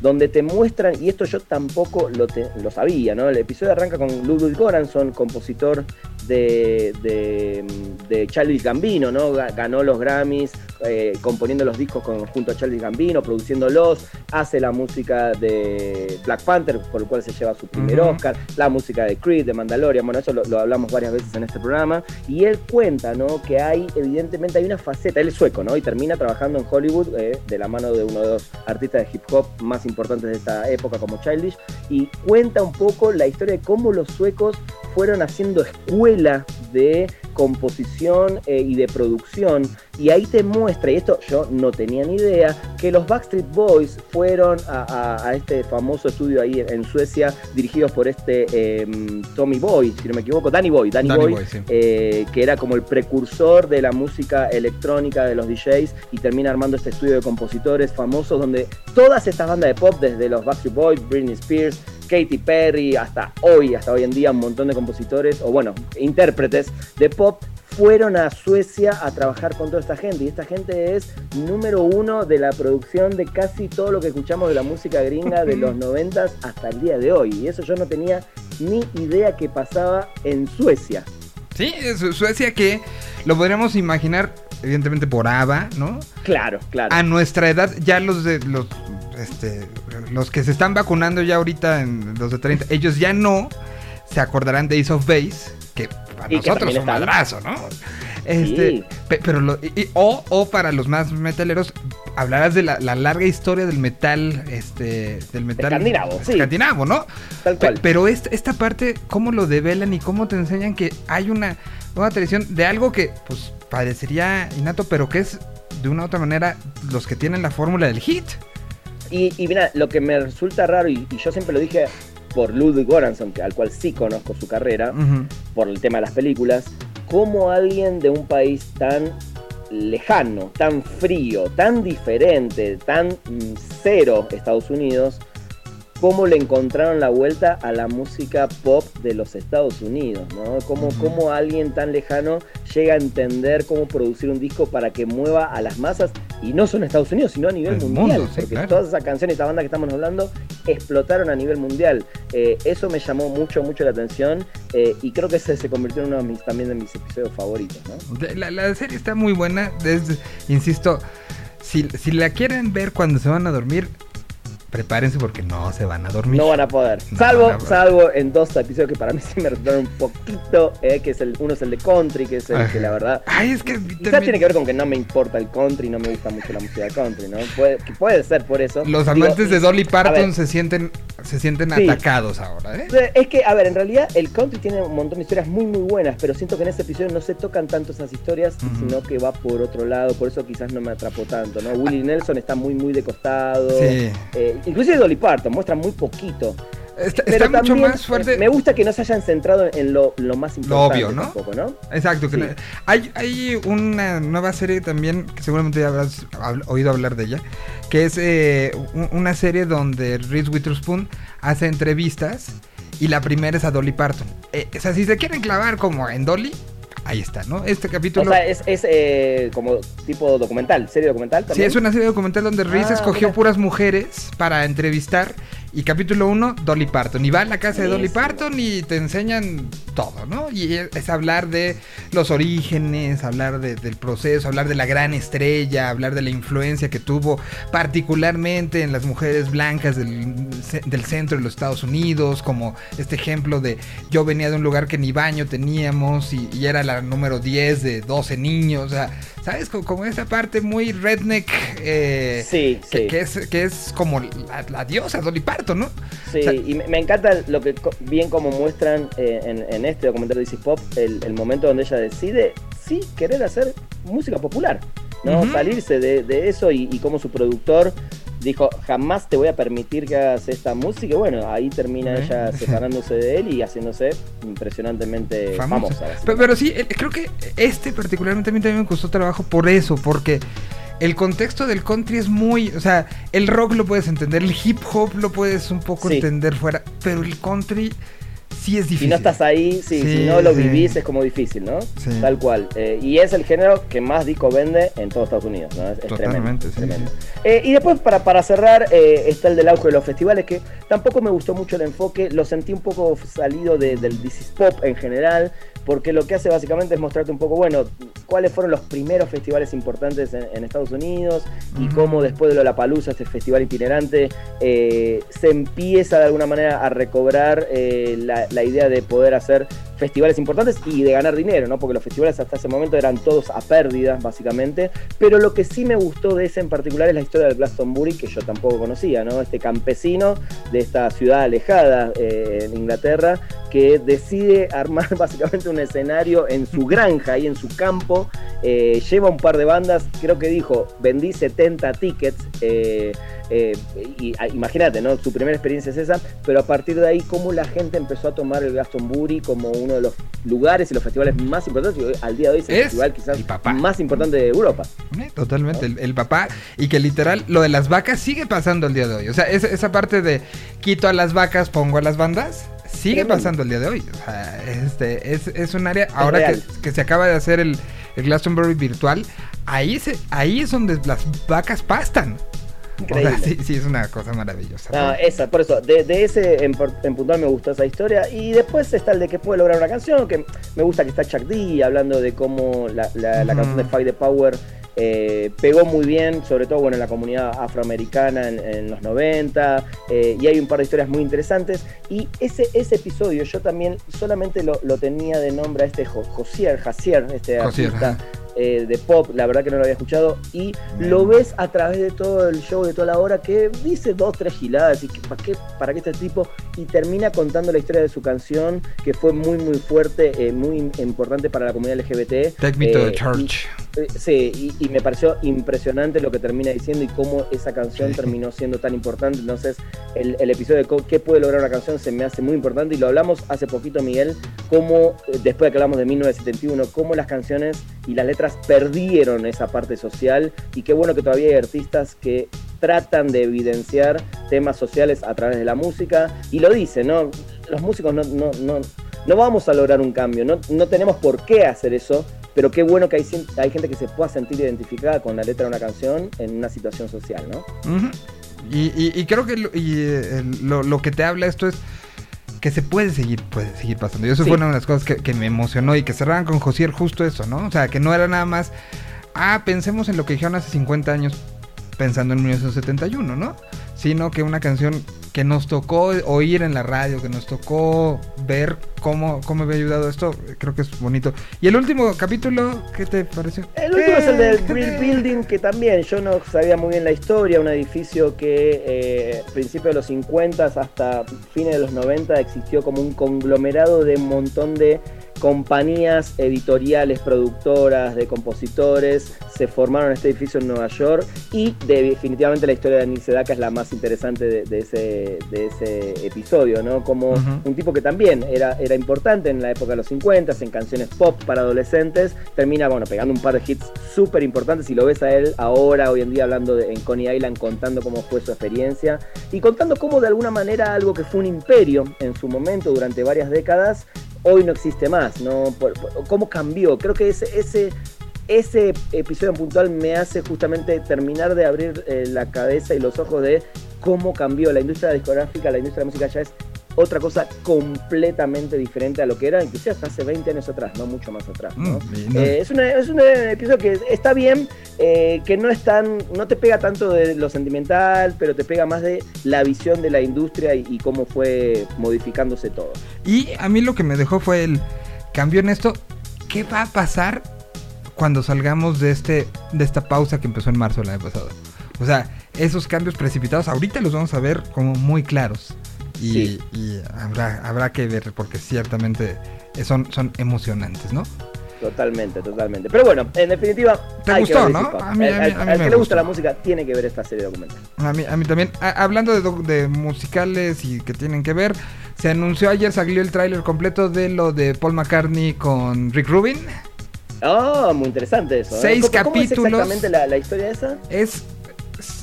Donde te muestran, y esto yo tampoco lo, te- lo sabía, ¿no? El episodio arranca con Ludwig Göransson, compositor de, de, de Charles Gambino, ¿no? Ga- Ganó los Grammys eh, componiendo los discos con, junto a Charles Gambino, produciéndolos, hace la música de Black Panther, por el cual se lleva su primer. Oscar, la música de Creed, de Mandalorian, bueno, eso lo, lo hablamos varias veces en este programa, y él cuenta, ¿no? Que hay, evidentemente, hay una faceta, él es sueco, ¿no? Y termina trabajando en Hollywood eh, de la mano de uno de los artistas de hip hop más importantes de esta época como Childish, y cuenta un poco la historia de cómo los suecos fueron haciendo escuela de composición eh, y de producción y ahí te muestra, y esto yo no tenía ni idea, que los Backstreet Boys fueron a, a- a este famoso estudio ahí en, en Suecia dirigidos por este eh, Tommy Boy, si no me equivoco, Danny Boy, Danny, Danny Boy, Boy, sí. eh, que era como el precursor de la música electrónica de los DJs y termina armando este estudio de compositores famosos donde todas estas bandas de pop, desde los Backstreet Boys, Britney Spears, Katy Perry, hasta hoy, hasta hoy en día, un montón de compositores, o bueno, intérpretes de pop, fueron a Suecia a trabajar con toda esta gente. Y esta gente es número uno de la producción de casi todo lo que escuchamos de la música gringa de los noventas hasta el día de hoy. Y eso yo no tenía ni idea que pasaba en Suecia. Sí, Suecia que lo podríamos imaginar, evidentemente por ABBA, ¿no? Claro, claro. A nuestra edad, ya los de los este los que se están vacunando ya ahorita en los de 30, ellos ya no se acordarán de Ace of Base, que para Y nosotros es un madrazo, ¿no? Este, Sí. pe- pero lo- y- o, o para los más metaleros hablarás de la, la larga historia del metal este del metal Escandinavo, sí. escandinavo, ¿no? Tal Pe- cual. pero esta, esta parte, ¿cómo lo develan y cómo te enseñan que hay una, tradición de algo que, pues, parecería innato, pero que es, de una u otra manera, los que tienen la fórmula del hit? Y, y mira, lo que me resulta raro, y, y yo siempre lo dije por Ludwig Göransson, que- al cual sí conozco su carrera, por el tema de las películas, cómo alguien de un país tan lejano, tan frío, tan diferente, tan cero Estados Unidos, cómo le encontraron la vuelta a la música pop de los Estados Unidos, ¿no? Cómo, cómo alguien tan lejano llega a entender cómo producir un disco para que mueva a las masas, y no solo en Estados Unidos, sino a nivel El mundial, mundo, sí, porque claro. todas esas canciones, esta banda que estamos hablando, explotaron a nivel mundial. Eh, eso me llamó mucho, mucho la atención, eh, y creo que ese se convirtió en uno de mis, también de mis episodios favoritos, ¿no? La, la serie está muy buena, es- insisto, si, si la quieren ver cuando se van a dormir, prepárense porque no se van a dormir. No van a poder. No salvo, van a poder. salvo en dos episodios que para mí sí me resultaron un poquito, eh, que es el, uno es el de country, que es el Ajá. que la verdad. Ay, es que Quizás tiene que ver con que no me importa el country, no me gusta mucho la música country, ¿no? Puede, que puede ser por eso. los Digo, amantes de Dolly Parton se sienten, se sienten Sí. atacados ahora, ¿eh? Es que, a ver, en realidad el country tiene un montón de historias muy, muy buenas, pero siento que en ese episodio no se tocan tanto esas historias, sino que va por otro lado, por eso quizás no me atrapó tanto, ¿no? Willie Nelson está muy, muy de costado. Sí. Eh, inclusive Dolly Parton muestra muy poquito. Está, Pero está mucho también, más fuerte. Me gusta que no se hayan centrado en lo, lo más importante obvio, ¿no? Exacto. Sí. hay, hay una nueva serie también, que seguramente ya habrás oído hablar de ella, que es eh, un- una serie donde Reese Witherspoon hace entrevistas y la primera es a Dolly Parton. Eh, o sea, si se quieren clavar como en Dolly, ahí está, ¿no? Este O capítulo... sea, es, es eh, como tipo documental, serie documental Sí, también. es una serie documental donde Reese Ah, escogió mira. puras mujeres para entrevistar Y capítulo 1, Dolly Parton. Y va a la casa de Dolly. Parton y te enseñan todo, ¿no? Y es, hablar de los orígenes, hablar de- del proceso, hablar de la gran estrella, hablar de la influencia que tuvo particularmente en las mujeres blancas del centro de los Estados Unidos, como este ejemplo de yo venía de un lugar que ni baño teníamos y, y era la número 10 de 12 niños, o sea, ¿sabes? Como, como esa parte muy redneck. eh, Sí, que, sí. que es, que es como la, la diosa Dolly Parton, ¿no? Sí, O sea, y me, me encanta lo que bien como muestran eh, en, en este documental de DC Pop, el, el momento donde ella decide sí querer hacer música popular, ¿no? Salirse de, de eso y, y como su productor dijo, jamás te voy a permitir que hagas esta música. Y bueno, ahí termina ella separándose de él y haciéndose impresionantemente famosa. famosa. Pero, pero sí, eh, creo que este particularmente a mí también me costó trabajo por eso, porque el contexto del country es muy, o sea, el rock lo puedes entender, el hip hop lo puedes un poco Sí. entender fuera, pero el country sí es Si difícil. no estás ahí, sí, Sí, si no lo vivís es como difícil, ¿no? Tal cual. Eh, y es el género que más disco vende en todo Estados Unidos, ¿no? Es, es tremendo. tremendo. Eh, y después, para, para cerrar, eh, está el del auge de los festivales, que tampoco me gustó mucho el enfoque, lo sentí un poco salido de- del This is Pop en general, porque lo que hace básicamente es mostrarte un poco, bueno, cuáles fueron los primeros festivales importantes en, en Estados Unidos y Ujú. cómo después de Lollapalooza, este festival itinerante, eh, se empieza de alguna manera a recobrar eh, la, idea de poder hacer festivales importantes y de ganar dinero, ¿no? Porque los festivales hasta ese momento eran todos a pérdidas, básicamente. Pero lo que sí me gustó de ese en particular es la historia del Glastonbury, que yo tampoco conocía, ¿no? Este campesino de esta ciudad alejada eh, en Inglaterra, que decide armar básicamente un escenario en su granja y en su campo. eh, lleva un par de bandas, creo que dijo, vendí 70 tickets. eh, ah, imagínate, ¿no? Su primera experiencia es esa, pero a partir de ahí, cómo la gente empezó a tomar el Glastonbury como uno de los lugares y los festivales más importantes. Y al día de hoy es el Es festival quizás más importante de Europa. Eh, Totalmente, el, el papá. Y que literal, lo de las vacas sigue pasando el día de hoy. O sea, esa, esa parte de quito a las vacas, pongo a las bandas, sigue Tremendo. pasando el día de hoy. O sea, este, es, es un área, ahora que se acaba de hacer el, el Glastonbury virtual, ahí, se, ahí es donde las vacas pastan. Increíble. Sí, sí, es una cosa maravillosa. No, esa, por eso, de, de ese en, puntual me gustó esa historia. Y después está el de que puede lograr una canción, que me gusta que está Chuck D hablando de cómo la, la- la Ujú. canción de Fight the Power eh, pegó muy bien, sobre todo bueno, en la comunidad afroamericana en, en los 90. eh, y hay un par de historias muy interesantes. Y ese, ese episodio yo también solamente lo, lo tenía de nombre a este Jo- Josier, Jasier, este Josier, artista. Eh, de pop, la verdad que no lo había escuchado, y lo ves a través de todo el show, de toda la hora, que dice dos, tres giladas, y que, ¿para qué, para qué este tipo? Y termina contando la historia de su canción, que fue muy, muy fuerte, eh, muy importante para la comunidad LGBT. Take me to the church. y- eh, sí, y, y me pareció impresionante lo que termina diciendo y cómo esa canción terminó siendo tan importante. Entonces, el, el episodio de qué puede lograr una canción se me hace muy importante y lo hablamos hace poquito, Miguel, cómo, después de que hablamos de 1971, cómo las canciones y las letras perdieron esa parte social y qué bueno que todavía hay artistas que tratan de evidenciar temas sociales a través de la música y lo dicen, ¿no? Los músicos no, no, no, no vamos a lograr un cambio, no, no tenemos por qué hacer eso, pero qué bueno que hay, hay gente que se pueda sentir identificada con la letra de una canción en una situación social, ¿no? Y, y- creo que lo, eh, lo, lo que te habla esto es que se puede seguir, puede seguir pasando. Y eso Sí. fue una de las cosas que, que me emocionó y que cerraban con Josier justo eso, ¿no? O sea, que no era nada más, ah, pensemos en lo que dijeron hace 50 años pensando en 1971, ¿no? Sino que una canción que nos tocó oír en la radio, que nos tocó ver cómo, cómo había ayudado esto, creo que es bonito. Y el último capítulo, ¿qué te pareció? El último es el del Brill Building, que también yo no sabía muy bien la historia, un edificio que eh, principios de los 50 hasta fines de los 90 existió como un conglomerado de un montón de compañías editoriales, productoras, de compositores, se formaron en este edificio en Nueva York y de- definitivamente la historia de Anil Sedaka es la más interesante de, de ese, de ese episodio, ¿no? Como un tipo que también era, era importante en la época de los 50, en canciones pop para adolescentes, termina, bueno, pegando un par de hits súper importantes y lo ves a él ahora, hoy en día, hablando de- en Coney Island, contando cómo fue su experiencia y contando cómo de alguna manera algo que fue un imperio en su momento durante varias décadas, hoy no existe más, ¿no? ¿Cómo cambió? Creo que ese... ese ese episodio en puntual me hace justamente terminar de abrir eh, la cabeza y los ojos de cómo cambió la industria discográfica, la industria de la música ya es otra cosa completamente diferente a lo que era, inclusive hasta hace 20 años atrás, no mucho más atrás. ¿no? Mm, Eh, es, una, es un episodio que está bien, eh, que no es tan, no te pega tanto de lo sentimental, pero te pega más de la visión de la industria y, y cómo fue modificándose todo. Y a mí lo que me dejó fue el cambio en esto. ¿Qué va a pasar cuando salgamos de este de esta pausa que empezó en marzo del año pasado? O sea, esos cambios precipitados ahorita los vamos a ver como muy claros. Y, Sí. y habrá, habrá que ver porque ciertamente son, son emocionantes, ¿no? Totalmente, totalmente. Pero bueno, en definitiva, ¿Te hay gustó, no? A mí- a mí- a mí al que le gusta la música tiene que ver esta serie documental. A mí, a mí también. A- hablando de, de musicales y que tienen que ver, se anunció ayer, salió el tráiler completo de lo de Paul McCartney con Rick Rubin. Ah, muy interesante eso. ¿eh? Seis ¿Cómo- ¿Cómo es capítulos. exactamente la, la historia esa? es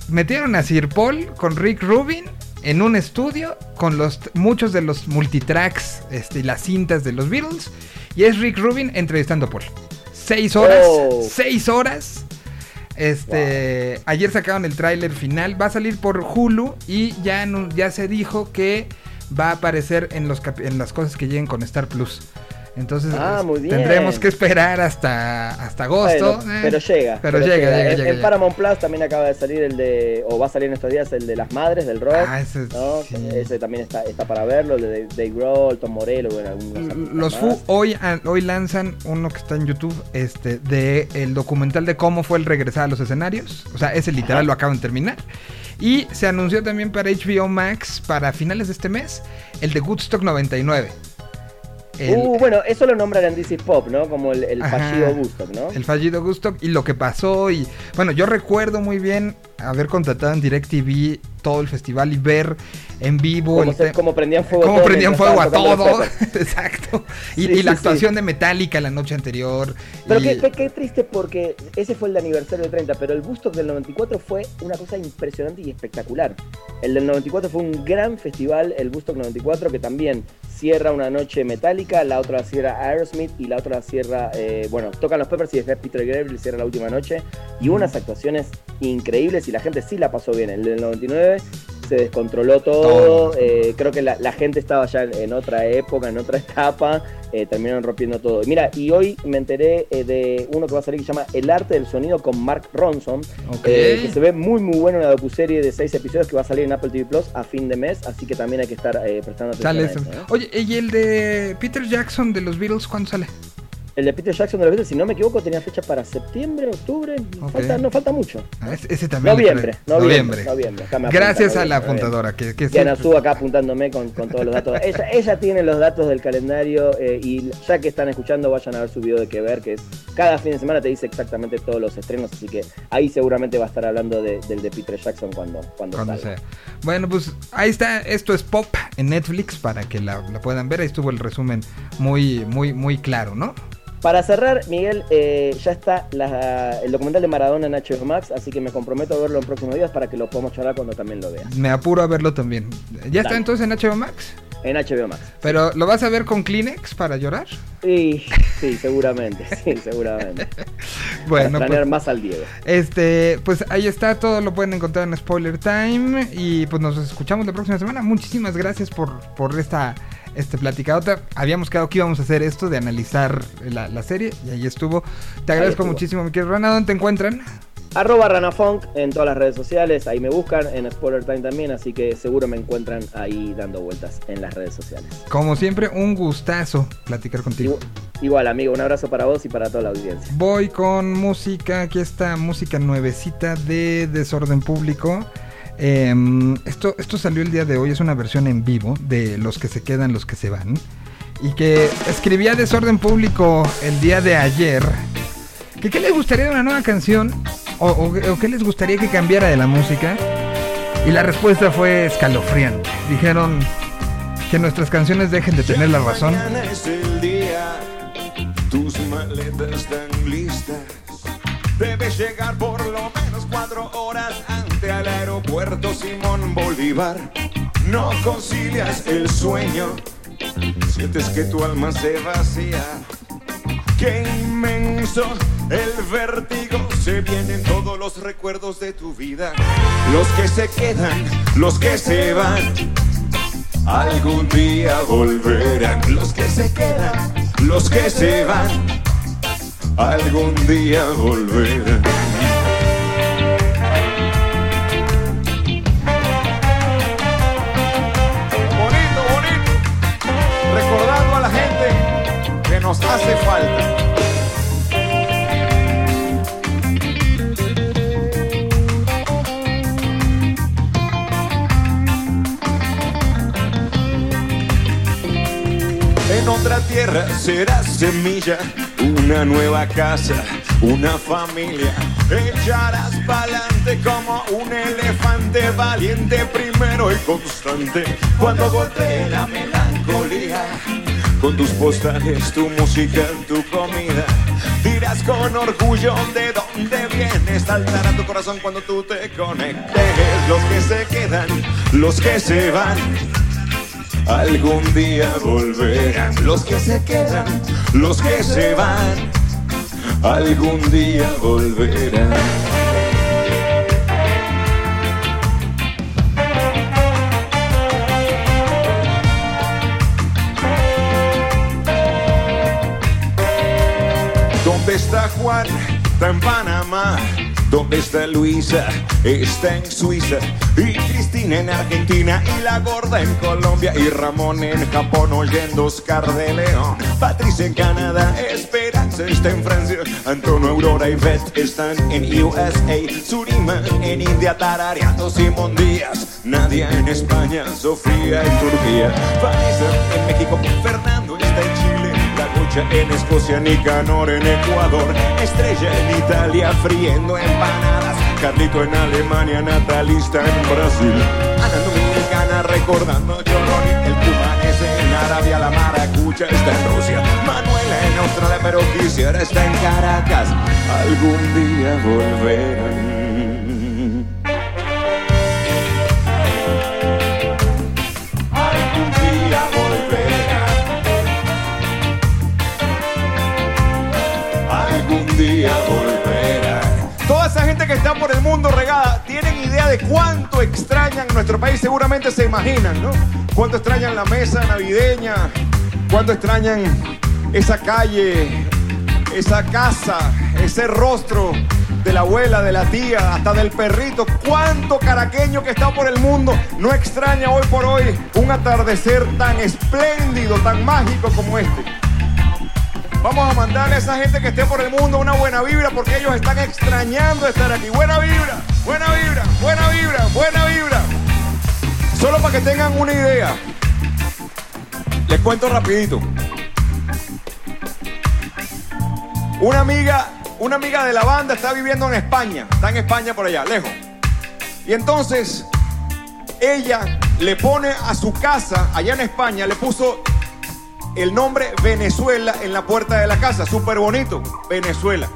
metieron a Sir Paul con Rick Rubin en un estudio con los muchos de los multitracks este, y las cintas de los Beatles y es Rick Rubin entrevistando a Paul. Seis horas, Oh. seis horas. Este, ayer sacaron el tráiler final, va a salir por Hulu y ya ya se dijo que va a aparecer en los en las cosas que lleguen con Star Plus. Entonces Ah, tendremos que esperar hasta hasta agosto. Bueno, eh. pero llega. Pero llega, llega, En, llega, en llega. Paramount Plus también acaba de salir el de, o va a salir en estos días, el de las madres del rock. Ah, ese- ¿no? sí. Ese también está, está para verlo, el de Dave Grohl, Tom Morello, bueno, Los más. Fu hoy, hoy lanzan uno que está en YouTube, este, de el documental de cómo fue el regresar a los escenarios. O sea, ese literal Ajá. lo acaban de terminar. Y se anunció también para HBO Max para finales de este mes el de Woodstock 99. El, Uh, bueno, eso lo nombran en DC Pop, ¿no? Como el, el Ajá. fallido Woodstock, ¿no? el fallido Woodstock y lo que pasó. Y bueno, yo recuerdo muy bien haber contratado en DirecTV todo el festival y ver en vivo Cómo, el se- prendían fuego todo prendían fuego a todo. Exacto. Y, Sí, y la sí, actuación de Metallica la noche anterior. Pero y- qué, qué- qué triste porque ese fue el de aniversario del 30, pero el Woodstock del 94 fue una cosa impresionante y espectacular. El del 94 fue un gran festival, el Woodstock 94, que también cierra una noche metálica, la otra la cierra Aerosmith y la otra la cierra, eh, bueno, tocan los Peppers y después Peter Gabriel cierra la última noche. Y unas actuaciones increíbles y la gente sí la pasó bien. El del 99 se descontroló todo, Todo. eh, creo que la, la gente estaba ya en, en otra época, en otra etapa, eh, terminaron rompiendo todo. Mira, y hoy me enteré eh, de uno que va a salir que se llama El arte del sonido con Mark Ronson, que se ve muy muy bueno, una docuserie de seis episodios que va a salir en Apple TV Plus a fin de mes, así que también hay que estar prestando atención Sale a eso. eso. Oye, ¿y el de Peter Jackson de los Beatles cuándo sale? El de Peter Jackson de los Beatles, si no me equivoco, tenía fecha para septiembre, octubre, falta, no falta mucho. Ah, ese, también. Noviembre, noviembre, apunta, Gracias a la apuntadora. Que, que Diana Su acá apuntándome con, con todos los datos. Ella, ella tiene los datos del calendario eh, y ya que están escuchando vayan a ver su video de que ver, que es cada fin de semana te dice exactamente todos los estrenos, así que ahí seguramente va a estar hablando de- del de Peter Jackson cuando, cuando, cuando salga. sea. Bueno, pues ahí está. Esto es Pop en Netflix para que la, la puedan ver. Ahí estuvo el resumen muy, muy, muy claro, ¿no? Para cerrar, Miguel, eh, ya está la- el documental de Maradona en HBO Max, así que me comprometo a verlo en próximos días para que lo podamos charlar cuando también lo veas. Me apuro a verlo también. ¿Ya está entonces en HBO Max? En HBO Max. ¿Pero lo vas a ver con Kleenex para llorar? Sí, sí, seguramente, sí, seguramente. Bueno, para planear pues, más al Diego. este, pues ahí está, todo lo pueden encontrar en Spoiler Time y pues nos escuchamos la próxima semana. Muchísimas gracias por, por esta este platicadota. Habíamos quedado que íbamos a hacer esto de analizar la, la serie y ahí estuvo. Te agradezco estuvo. muchísimo, mi querido Rana. ¿Dónde te encuentran? Arroba Ranafunk en todas las redes sociales, ahí me buscan, en Spoiler Time también, así que seguro me encuentran ahí dando vueltas en las redes sociales. Como siempre, un gustazo platicar contigo. Igu- Igual, amigo, un abrazo para vos y para toda la audiencia. Voy con música, aquí está música nuevecita de Desorden Público. Em, esto, esto salió el día de hoy, es una versión en vivo de Los que se quedan, los que se van. Y que escribía Desorden Público el día de ayer. Que qué les gustaría de una nueva canción o, o- o qué les gustaría que cambiara de la música. Y la respuesta fue escalofriante. Dijeron que nuestras canciones dejen de tener la razón. Al aeropuerto Simón Bolívar. No concilias el sueño, sientes que tu alma se vacía. Qué inmenso el vértigo Se vienen todos los recuerdos de tu vida. Los que se quedan, los que se van. Algún día volverán. Los que se quedan, los que se van. Algún día volverán. Nos hace falta. En otra tierra será semilla, una nueva casa, una familia. Echarás pa'lante como un elefante valiente primero y constante. Cuando golpee la melancolía, con tus postales, tu música, tu comida. Dirás con orgullo de dónde vienes, saltará tu corazón cuando tú te conectes. Los que se quedan, los que se van. Algún día volverán los que se quedan, los que se van. Algún día volverán. Está en Panamá. ¿Dónde está Luisa? Está en Suiza. Y Cristina en Argentina. Y la gorda en Colombia. Y Ramón en Japón oyendo Oscar de León. Patricia en Canadá. Esperanza está en Francia. Antonio, Aurora y Beth están en USA. Surima en India. Tarareando Simón Díaz. Nadia en España. Sofía en Turquía. Vanessa en México. Fernando está en Chile. En Escocia, Nicanor en Ecuador, Estrella en Italia, friendo empanadas, Carlito en Alemania, Natalista en Brasil, Ana Dominicana recordando Choroni, el cubanese en Arabia, la maracucha está en Rusia, Manuela en Australia, pero quisiera estar en Caracas, algún día volverán. Toda esa gente que está por el mundo regada, ¿tienen idea de cuánto extrañan nuestro país? Seguramente se imaginan, ¿no? Cuánto extrañan la mesa navideña, cuánto extrañan esa calle, esa casa, ese rostro de la abuela, de la tía, hasta del perrito. Cuánto caraqueño que está por el mundo no extraña hoy por hoy un atardecer tan espléndido, tan mágico como este. Vamos a mandarle a esa gente que esté por el mundo una buena vibra porque ellos están extrañando estar aquí. Buena vibra, buena vibra, buena vibra, buena vibra. Solo para que tengan una idea. Les cuento rapidito. Una amiga, una amiga de la banda está viviendo en España. Está en España por allá, lejos. Y entonces ella le pone a su casa allá en España, le puso el nombre Venezuela en la puerta de la casa. Súper bonito, Venezuela.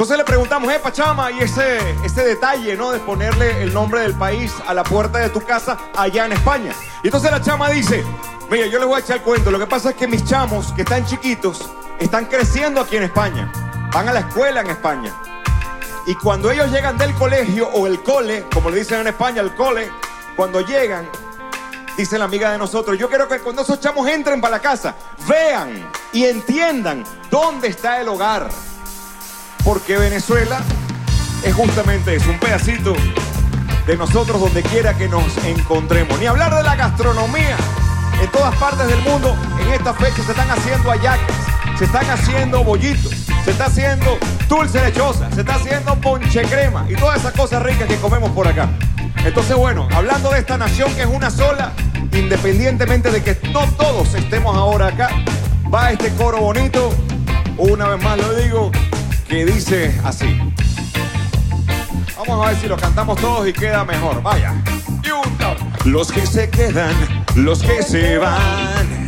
Entonces le preguntamos, eh, Pachama, y ese, ese detalle, ¿no? De ponerle el nombre del país a la puerta de tu casa allá en España. Y entonces la chama dice, mira, yo les voy a echar el cuento. Lo que pasa es que mis chamos, que están chiquitos, están creciendo aquí en España. Van a la escuela en España. Y cuando ellos llegan del colegio o el cole, como le dicen en España, el cole, cuando llegan, dice la amiga de nosotros, yo quiero que cuando esos chamos entren para la casa, vean y entiendan dónde está el hogar. Porque Venezuela es justamente eso, un pedacito de nosotros donde quiera que nos encontremos. Ni hablar de la gastronomía. En todas partes del mundo, en esta fecha se están haciendo ayacas, se están haciendo bollitos, se está haciendo dulce lechosa, se está haciendo ponche crema y todas esas cosas ricas que comemos por acá. Entonces, bueno, hablando de esta nación que es una sola, independientemente de que no todos estemos ahora acá, va este coro bonito, una vez más lo digo, que dice así. Vamos a ver si lo cantamos todos y queda mejor. Vaya. Los que se quedan, los que se van,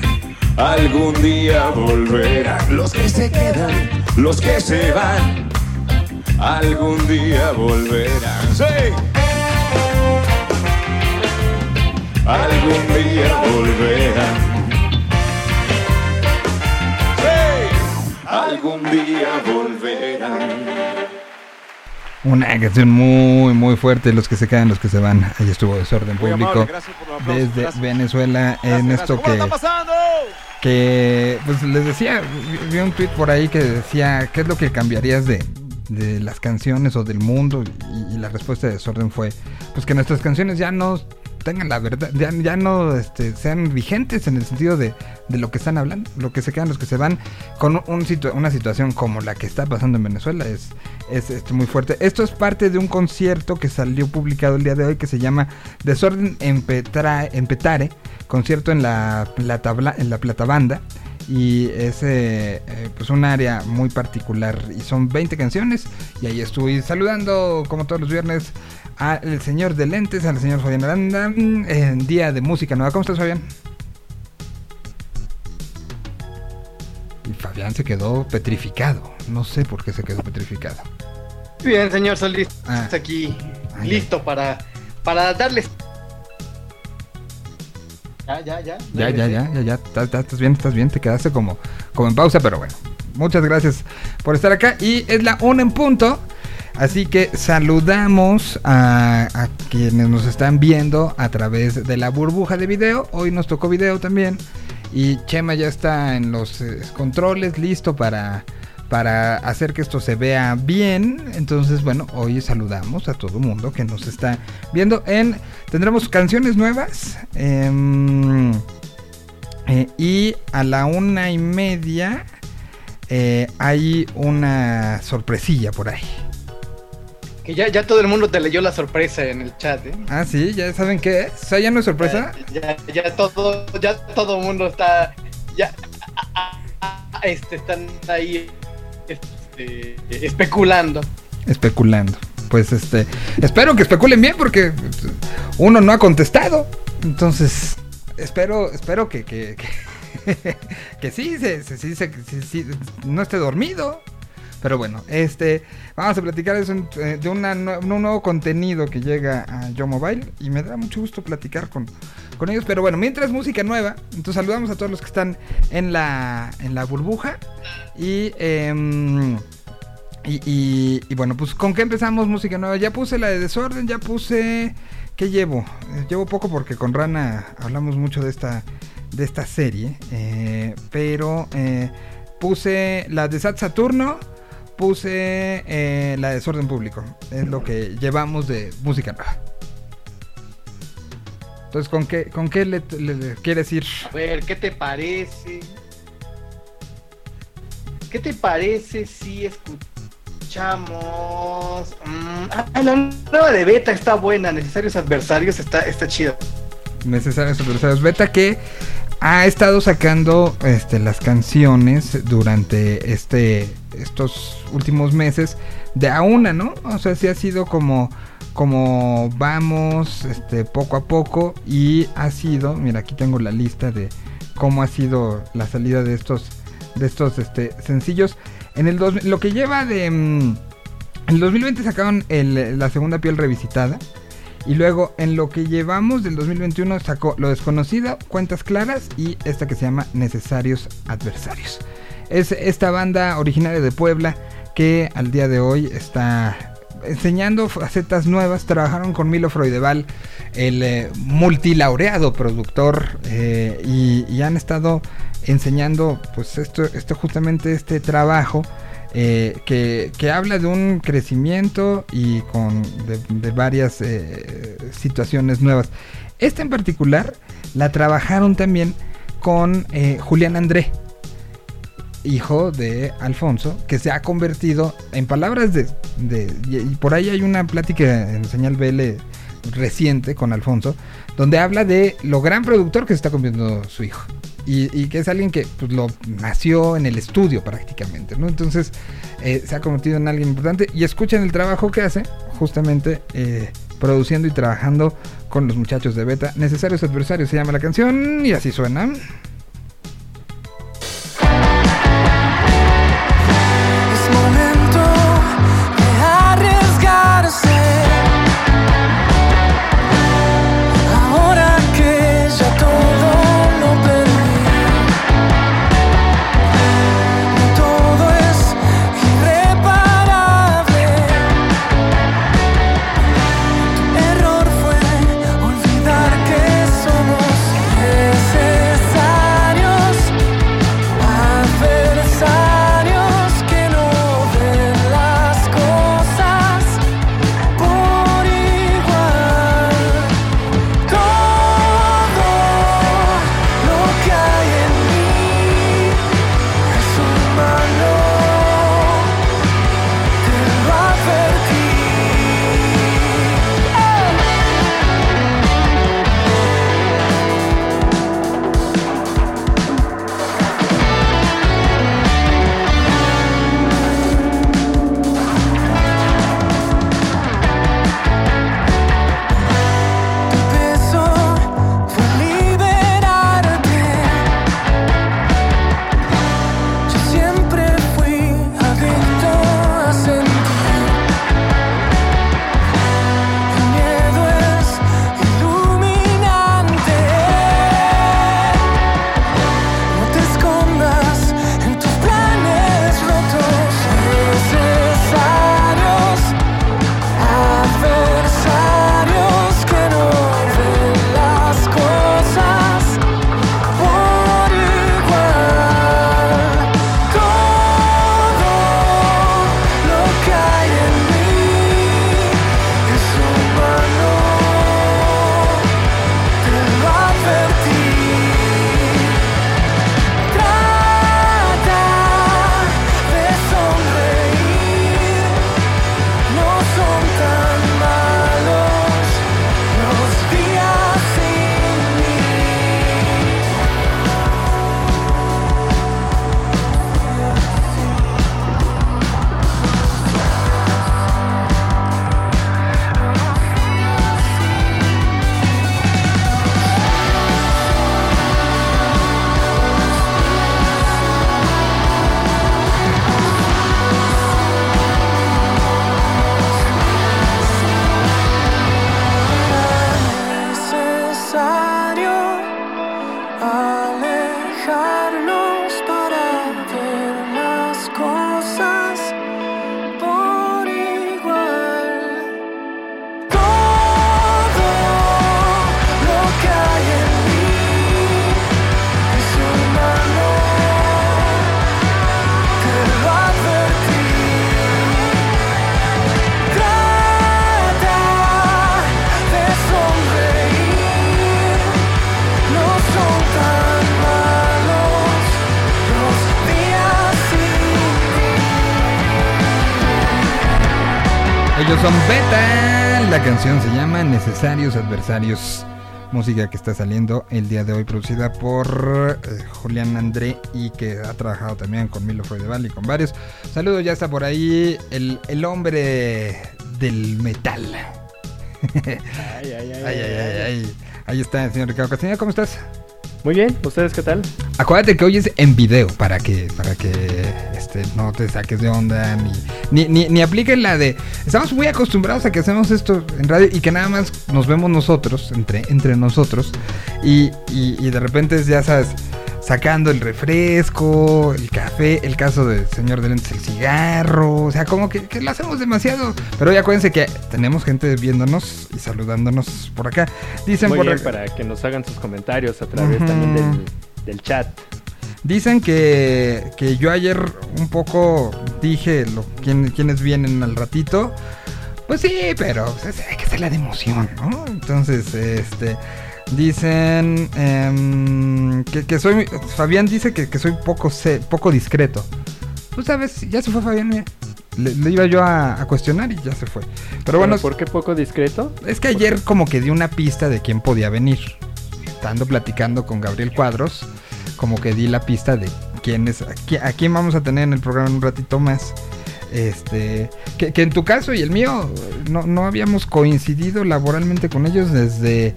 algún día volverán. Los que se quedan, los que se van, algún día volverán. Sí. Algún día volverán. Sí. Algún día volverán. Una canción muy, muy fuerte. Los que se quedan, los que se van. Ahí estuvo Desorden Muy Público. amable, gracias Desde gracias. Venezuela. Gracias, en gracias. esto ¿Cómo que. está pasando? que pues les decía, vi- vi un tweet por ahí que decía, ¿qué es lo que cambiarías de, de las canciones o del mundo? Y, y la respuesta de Desorden fue, pues que nuestras canciones ya no tengan la verdad, ya, no este, sean vigentes en el sentido de, de lo que están hablando, lo que se quedan, los que se van, con un situa- una situación como la que está pasando en Venezuela es, es este, muy fuerte. Esto es parte de un concierto que salió publicado el día de hoy que se llama Desorden en, Petra- en Petare, concierto en la, plata, en la Plata Banda. Y es eh, eh, pues un área muy particular. Y son 20 canciones. Y ahí estoy saludando, como todos los viernes, al señor de lentes, al señor Fabián Aranda, en Día de Música Nueva. ¿Cómo estás, Fabián? Y Fabián se quedó petrificado. No sé por qué se quedó petrificado. Bien, señor Solís, Ah. aquí Ah, listo para, para darles. Ya, ya, ya. Ya, ya, ya, ya, ya, estás bien, estás bien, te quedaste como, como en pausa, pero bueno, muchas gracias por estar acá y es la una en punto, así que saludamos a, quienes nos están viendo a través de la burbuja de video, hoy nos tocó video también. Y Chema ya está en los eh, controles, listo para, para hacer que esto se vea bien, entonces bueno, hoy saludamos a todo mundo que nos está viendo en, tendremos canciones nuevas, em, eh, y a la una y media eh, hay una sorpresilla por ahí. Que ya, ya todo el mundo te leyó la sorpresa en el chat, ¿eh? Ah, sí, ya saben qué es. O sea, ya no es sorpresa. Ya, ya todo, ya todo el mundo está, ya, este, están ahí, este, especulando. Especulando. Pues este, espero que especulen bien porque uno no ha contestado. Entonces, espero, espero que, que, que, que sí, se, se- sí, se- sí, no esté dormido. Pero bueno, este, vamos a platicar eh, de nue- un nuevo contenido que llega a Yo Mobile y me da mucho gusto platicar con, con ellos. Pero bueno, mientras música nueva, entonces saludamos a todos los que están en la, en la burbuja y... em, y, bueno, pues ¿con qué empezamos música nueva? Ya puse la de desorden, ya puse... ¿Qué llevo? Eh, llevo poco porque con Rana hablamos mucho de esta, de esta serie. eh, pero eh, puse la de Sat Saturno, puse eh, la de desorden público. Es lo que llevamos de música nueva. Entonces, ¿con qué, con qué le, le- le quieres ir? A ver, ¿qué te parece? ¿Qué te parece si escuchamos? mm, ah, la nueva de Beta está buena, Necesarios Adversarios está, está chida. necesarios adversarios beta que ha estado sacando este, las canciones durante este estos últimos meses de a una, ¿no? O sea, sí ha sido como como vamos este poco a poco y ha sido, mira, aquí tengo la lista de cómo ha sido la salida de estos de estos este sencillos en el dos, lo que lleva de mm, en el 2020 sacaron el- la segunda piel revisitada y luego, en lo que llevamos del 2021, sacó Lo Desconocido, Cuentas Claras y esta que se llama Necesarios Adversarios. Es esta banda originaria de Puebla que al día de hoy está enseñando facetas nuevas. Trabajaron con Milo Freudeval, el eh, multilaureado productor, eh, y, y han estado enseñando, pues, esto, esto justamente este trabajo eh, que, que habla de un crecimiento y con de, varias eh, situaciones nuevas. Esta en particular la trabajaron también con eh, Julián André, hijo de Alfonso, que se ha convertido, en palabras de, de- y y por ahí hay una plática en Señal BL reciente con Alfonso, donde habla de lo gran productor que se está convirtiendo su hijo. Y, que es alguien que pues, lo nació en el estudio prácticamente, ¿no? Entonces eh, se ha convertido en alguien importante y escuchen el trabajo que hace, justamente eh, produciendo y trabajando con los muchachos de Beta. Necesarios adversarios se llama la canción y así suena. Es llama Necesarios Adversarios. Música que está saliendo el día de hoy, producida por eh, Julián André y que ha trabajado también con Milo Freudeval y con varios. Saludos, ya está por ahí el, el hombre del metal. Ay, ay, ay, Ay, ay, ay, ay. Ahí está el señor Ricardo Castañeda, ¿cómo estás? Muy bien, ¿ustedes qué tal? Acuérdate que hoy es en video para que para que este, no te saques de onda ni, ni, ni, ni apliquen la de estamos muy acostumbrados a que hacemos esto en radio y que nada más nos vemos nosotros entre entre nosotros y, y, y de repente ya sabes sacando el refresco, el café, el caso del señor de lentes, el cigarro, o sea, como que, que lo hacemos demasiado. Pero ya acuérdense que tenemos gente viéndonos y saludándonos por acá. Dicen Muy por bien, para que nos hagan sus comentarios a través también del, del chat. Dicen que, que yo ayer un poco dije lo, quién, quiénes vienen al ratito. Pues sí, pero pues, hay que hacerla de emoción, ¿no? Entonces, este. Dicen em, que, que soy. Fabián dice que, que soy poco se- poco discreto. Pues sabes, ya se fue Fabián, mira. Le, le iba yo a, a cuestionar y ya se fue. Pero bueno, ¿por qué poco discreto? es que ayer como que di una pista de quién podía venir. Estando platicando con Gabriel Cuadros, como que di la pista de quién es, a qui- a quién vamos a tener en el programa en un ratito más. Este, que, que en tu caso y el mío no, no habíamos coincidido laboralmente con ellos desde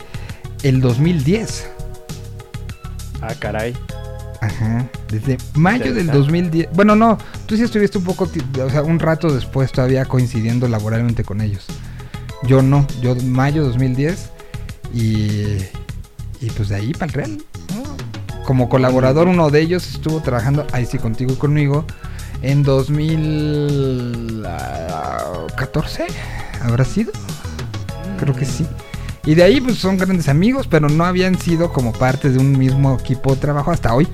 el 2010. Ah, caray. Ajá, desde mayo del Interesante. 2010. Bueno, no, tú sí estuviste un poco, o sea, un rato después todavía coincidiendo laboralmente con ellos. Yo no, yo mayo 2010 y, y pues de ahí para el Real. ¿no? Como colaborador uno de ellos estuvo trabajando, ahí sí contigo y conmigo, en 2014, ¿habrá sido? Creo que sí. Y de ahí pues son grandes amigos, pero no habían sido como parte de un mismo equipo de trabajo hasta hoy.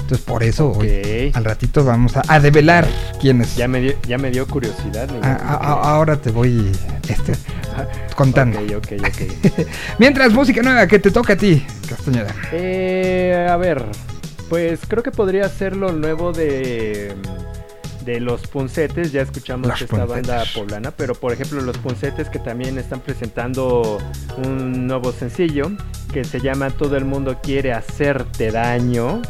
Entonces por eso hoy, al ratito vamos a, a develar quiénes. Ya me dio, ya me dio curiosidad. Miguel. A- a- a- ahora te voy este, contando. Ok, ok, ok. Mientras, música nueva que te toca a ti, Castañeda. Eh, a ver, pues creo que podría ser lo nuevo de, de los Puncetes. Ya escuchamos Los esta Puncetes. banda poblana, pero por ejemplo los Puncetes que también están presentando un nuevo sencillo que se llama Todo el mundo quiere hacerte daño.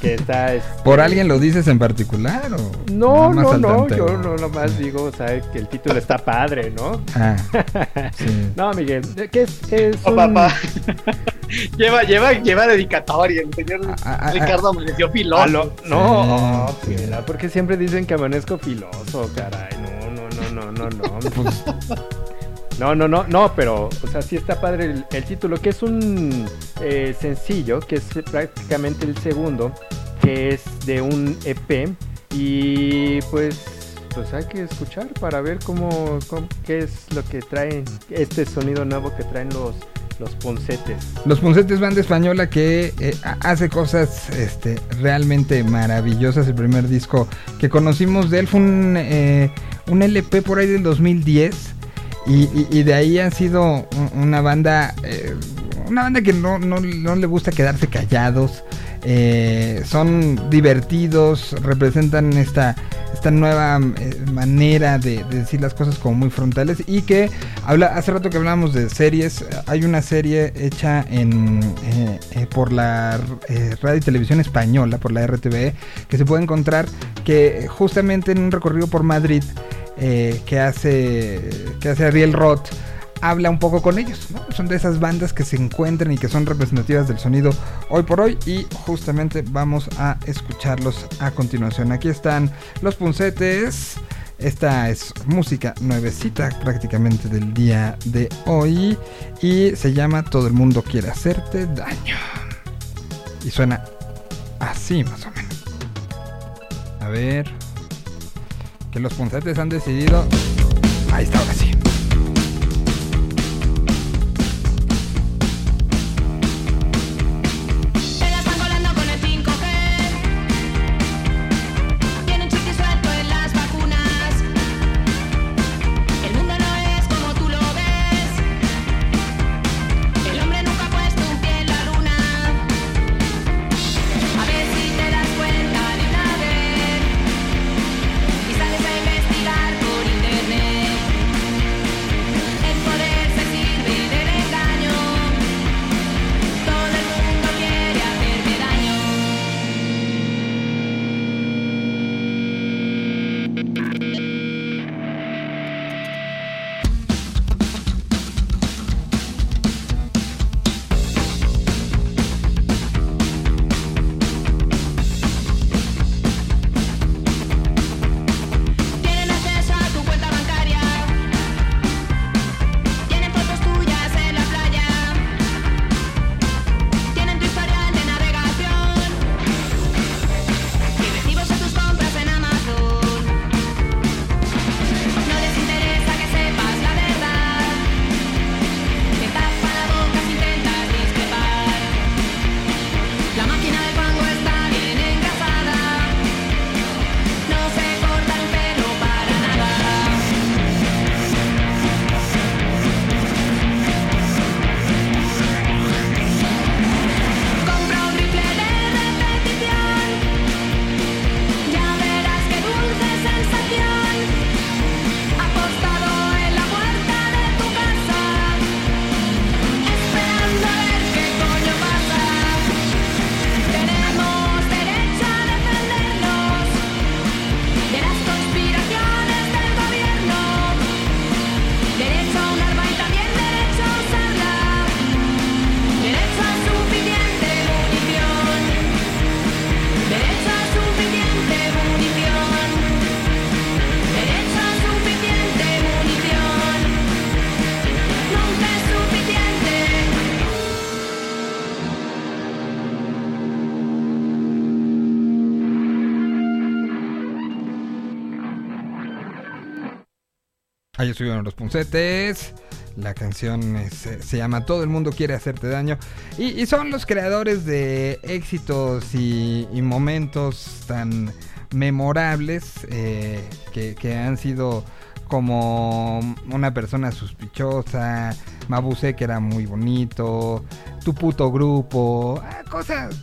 Que está este, ¿Por alguien lo dices en particular o No, no, no, yo no nomás digo, o sea, que el título está padre, ¿no? Ah, sí. No, Miguel, ¿qué es? es Oh, un- papá. lleva, lleva, lleva dedicatoria. El señor Ah, ah, Ricardo amaneció Ah, filoso. lo- no, Sí, sí. mira, porque siempre dicen que amanezco filoso, caray. No, no, no, no, no, no. Pues, No, no, no, no, pero, o sea, sí está padre el, el título, que es un eh, sencillo, que es prácticamente el segundo, que es de un EP. Y pues, pues hay que escuchar para ver cómo, cómo- qué es lo que traen, este sonido nuevo que traen los, los poncetes. Los Poncetes Banda Española que eh, ha- hace cosas este, realmente maravillosas. El primer disco que conocimos de él fue un, eh, LP por ahí del 2010. Y, de ahí han sido un- una banda, eh, una banda que no, no- no le gusta quedarse callados. son divertidos, representan esta, esta nueva eh, manera de, de decir las cosas como muy frontales y que habla hace rato que hablábamos de series hay una serie hecha en eh, eh, por la radio y televisión española por la RTVE que se puede encontrar que justamente en un recorrido por Madrid que hace que hace Ariel Roth habla un poco con ellos, ¿no? Son de esas bandas que se encuentran y que son representativas del sonido hoy por hoy y justamente vamos a escucharlos a continuación. Aquí están los puncetes. Esta es música nuevecita prácticamente del día de hoy y se llama Todo el mundo quiere hacerte daño. Y suena así más o menos. A ver. Que los puncetes han decidido. Ahí está, ahora sí. Ahí estuvieron los puncetes. La canción es, eh, se llama Todo el mundo quiere hacerte daño. Y, son los creadores de éxitos y, momentos tan memorables eh, que, que han sido como una persona sospechosa, Mabuse que era muy bonito, tu puto grupo, ah, cosas.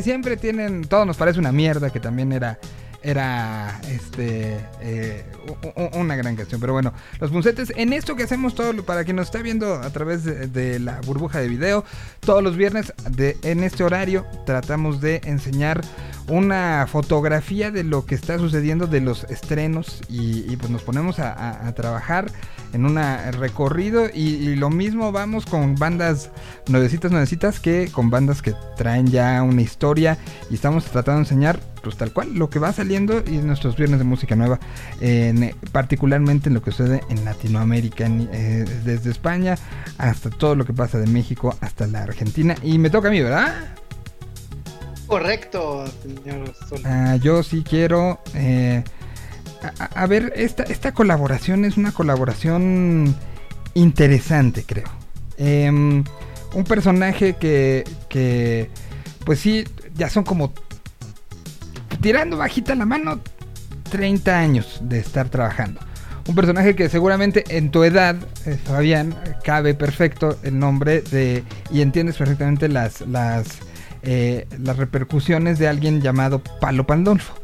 siempre tienen, todo nos parece una mierda que también era era este eh, una gran canción. Pero bueno, los puncetes, en esto que hacemos todo, para quien nos está viendo a través de, de la burbuja de video, todos los viernes de, en este horario tratamos de enseñar una fotografía de lo que está sucediendo de los estrenos y, pues nos ponemos a, trabajar en un recorrido y, lo mismo vamos con bandas nuevecitas, nuevecitas que con bandas que traen ya una historia y estamos tratando de enseñar pues tal cual lo que va saliendo y nuestros viernes de música nueva en, particularmente en lo que sucede en Latinoamérica eh, desde España hasta todo lo que pasa de México hasta la Argentina. Y me toca a mí verdad Correcto, señor Sol. Ah, yo sí quiero. eh, a, ver, esta, esta colaboración es una colaboración interesante, creo. Em, un personaje que, que, pues sí, ya son como tirando bajita la mano 30 años de estar trabajando. Un personaje que seguramente en tu edad, eh, Fabián, cabe perfecto el nombre de y entiendes perfectamente las las eh, las repercusiones de alguien llamado Palo Pandolfo.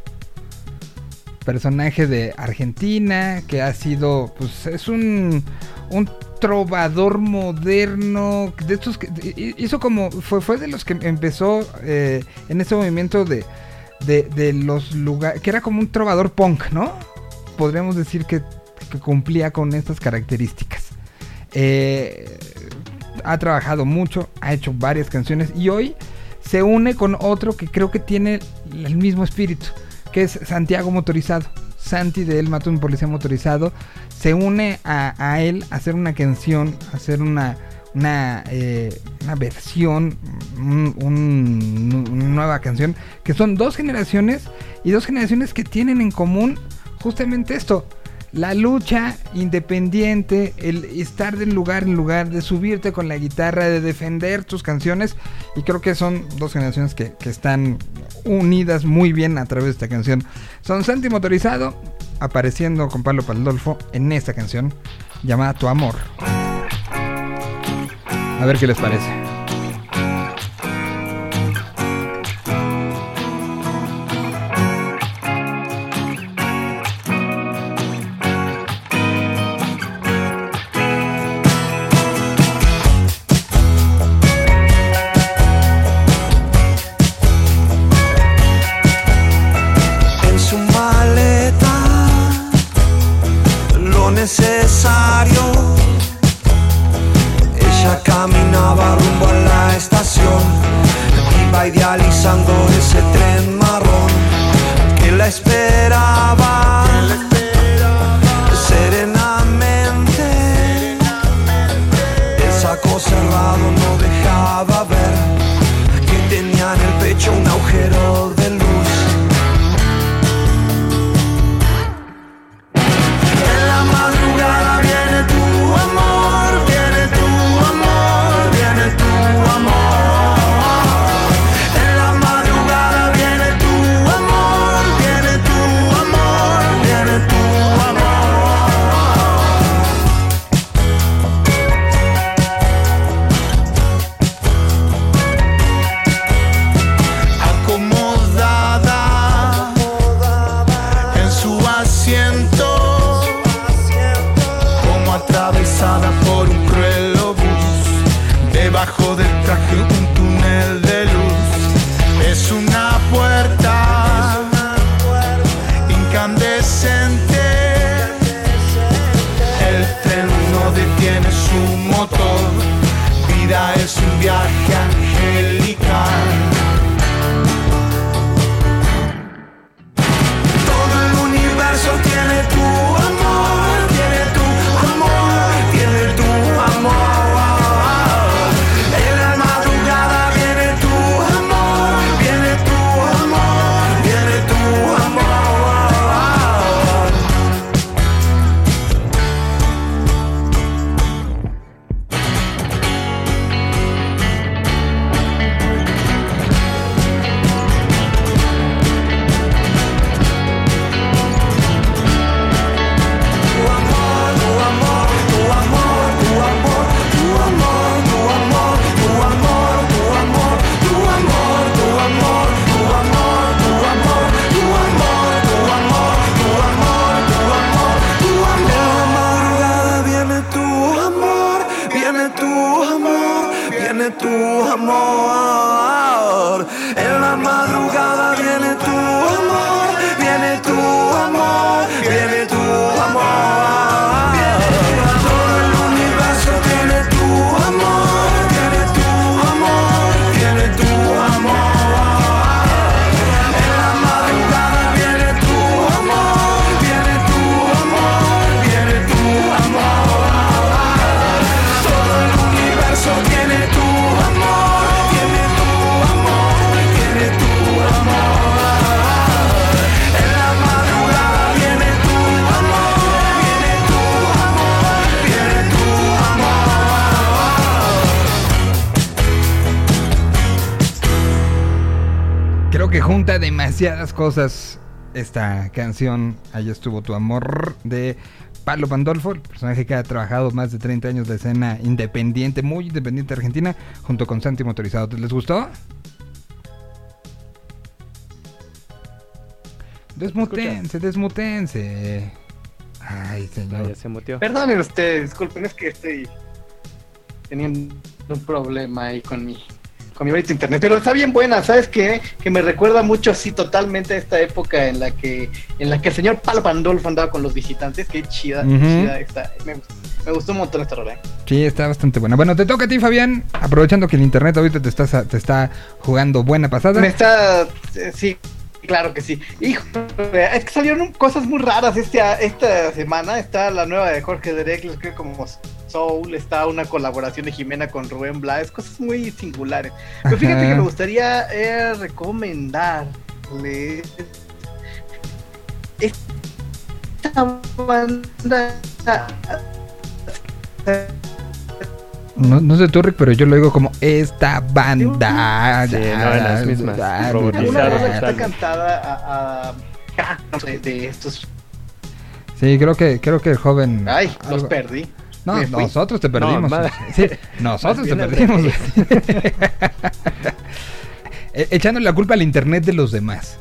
Personaje de Argentina que ha sido, pues es un un trovador moderno de estos que hi- hizo como fue fue de los que empezó eh, en ese movimiento de de, de los lugares que era como un trovador punk, ¿no? Podríamos decir que, que cumplía con estas características. Eh, ha trabajado mucho, ha hecho varias canciones y hoy se une con otro que creo que tiene el mismo espíritu, que es Santiago Motorizado. Santi de él mató un policía motorizado. Se une a, él a hacer una canción, a hacer una, una, eh, una versión, un- una nueva canción, que son dos generaciones y dos generaciones que tienen en común justamente esto. La lucha independiente, el estar de lugar en lugar, de subirte con la guitarra, de defender tus canciones. Y creo que son dos generaciones que, que están unidas muy bien a través de esta canción. Son Santi Motorizado apareciendo con Pablo Pandolfo en esta canción llamada Tu Amor. A ver qué les parece. Demasiadas cosas esta canción, Allá estuvo tu amor, de Pablo Pandolfo, el personaje que ha trabajado más de 30 años de escena independiente, muy independiente argentina, junto con Santi Motorizado. ¿Les gustó? Desmutense, desmutense. Ay, señor. ya se muteó. Perdonen ustedes, disculpen, es que estoy teniendo un problema ahí con mi con mi internet, pero está bien buena, ¿sabes qué? Que me recuerda mucho así totalmente a esta época en la que en la que el señor Palo Pandolfo andaba con los visitantes, qué chida, Ujú. chida está. Me, me gustó un montón esta rola. ¿eh? Sí, está bastante buena. Bueno, te toca a ti, Fabián. Aprovechando que el internet ahorita te está, te está jugando buena pasada. Me está eh, sí, claro que sí. Hijo, es que salieron cosas muy raras este, esta semana. Está la nueva de Jorge Drexler, creo como Soul, está una colaboración de Jimena con Rubén Blades, cosas muy singulares. Pero fíjate Ajá. que me gustaría eh, recomendarle esta banda. No, no sé tú, Rick, pero yo lo digo como esta banda. Sí, no, en las mismas. Robotizadas Una rola que está totalmente. cantada a, a- no sé, de estos. Sí, creo que, creo que el joven. Ay, los perdí. No, nosotros te perdimos. Sí, nosotros te perdimos. E- Echándole la culpa al internet de los demás.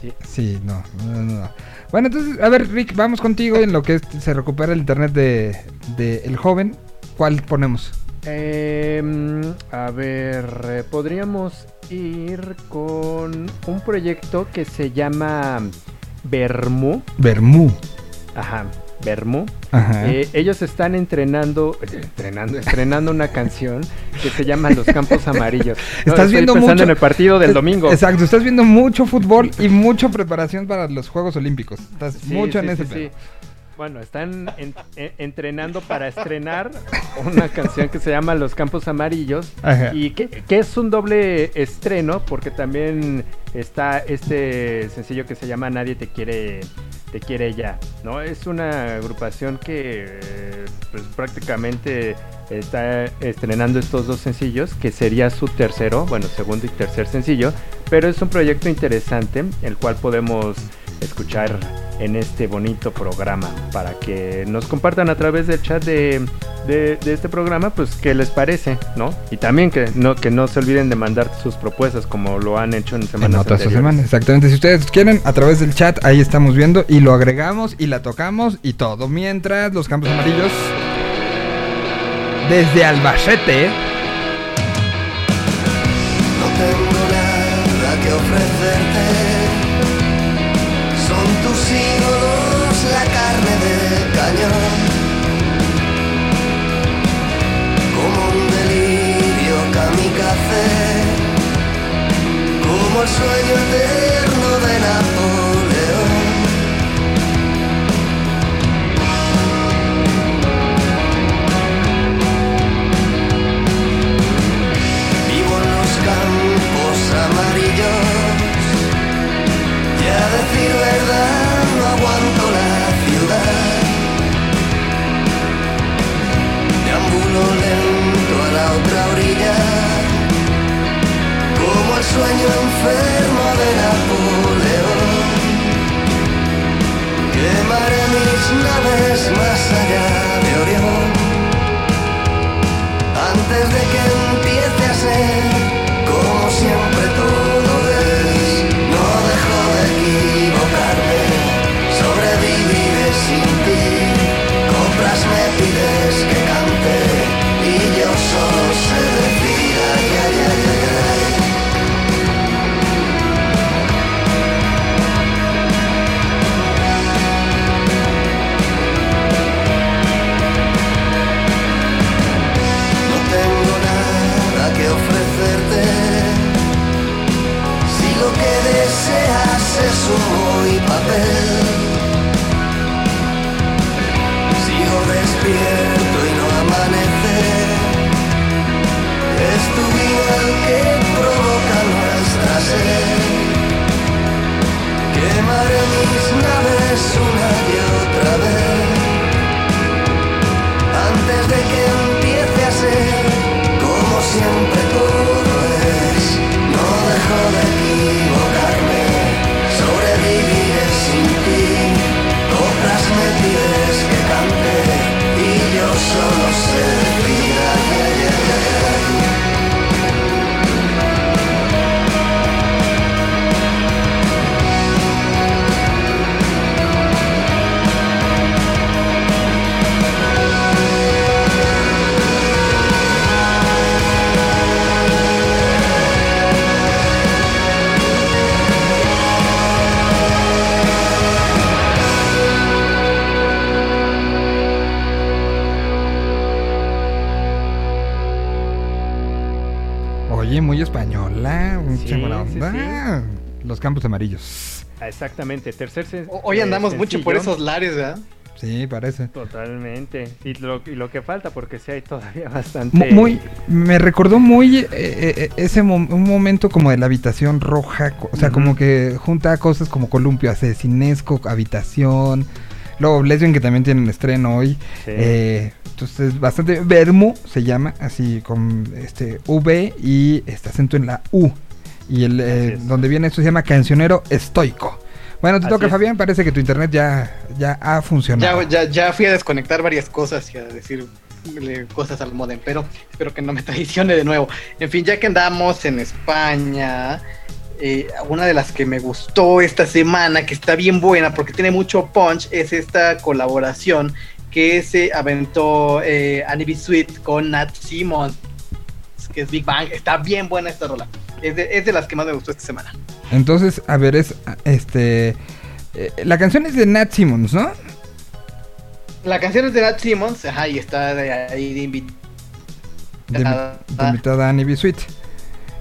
Sí. Sí, no, no, no, no. Bueno, entonces, a ver, Rick, vamos contigo en lo que es- se recupera el internet de, de el joven. ¿Cuál ponemos? Em, a ver, eh, podríamos ir con un proyecto que se llama Bermú. Bermú. Ajá, Bermú. Eh, ellos están entrenando, eh, entrenando, estrenando una canción que se llama Los Campos Amarillos. No, Estás estoy viendo pensando mucho- en el partido del domingo. Exacto, estás viendo mucho fútbol y mucha preparación para los Juegos Olímpicos. Estás Sí, mucho en ese sí. Bueno, están en- en- entrenando para estrenar una canción que se llama Los Campos Amarillos Ajá. y que, que es un doble estreno porque también está este sencillo que se llama Nadie te quiere te quiere ya, ¿no? Es una agrupación que pues prácticamente está estrenando estos dos sencillos que sería su tercero, bueno, segundo y tercer sencillo, pero es un proyecto interesante el cual podemos escuchar en este bonito programa para que nos compartan a través del chat de, de- de este programa pues qué les parece, ¿no? Y también que no, que no se olviden de mandar sus propuestas como lo han hecho en En semanas otras anteriores. semanas, exactamente. Si ustedes quieren, a través del chat, ahí estamos viendo y lo agregamos y la tocamos y todo. Mientras los campos amarillos, desde Albacete, No tengo nada que ofrecerte. Sueño eterno de Napoleón. Vivo en los campos amarillos y a decir verdad no aguanto la ciudad. Deambulo lento a la otra como el sueño enfermo de Napoleón. Quemaré mis naves más allá de Orión antes de que Los campos amarillos. Exactamente, tercer O- Hoy eh, andamos mucho por esos lares, ¿verdad? Sí, parece. Totalmente. Y lo, y lo que falta, porque sí hay todavía bastante. Muy, me recordó muy eh, eh, ese un momento como de la habitación roja, o sea, como que junta cosas como columpio asesinesco, habitación, luego Lesbian que también tienen estreno hoy, Sí. eh, entonces bastante, Vermo se llama, así con este V y este acento en la U, y el eh, donde viene esto se llama Cancionero Estoico. Bueno, te Así toca es. Fabián, parece que tu internet ya, ya ha funcionado. Ya, ya, ya fui a desconectar varias cosas y a decirle cosas al modem, pero espero que no me traicione de nuevo. En fin, ya que andamos en España, eh, una de las que me gustó esta semana, que está bien buena porque tiene mucho punch, es esta colaboración que se aventó eh, Annie B. Sweet con Nat Que es Big Bang. Está bien buena esta rola. Es de, es de las que más me gustó esta semana. Entonces, a ver, es este. eh, la canción es de Nat Simmons, ¿no? La canción es de Nat Simmons, ajá, y está de ahí de invitada. De, de invitada Annie B. Sweet.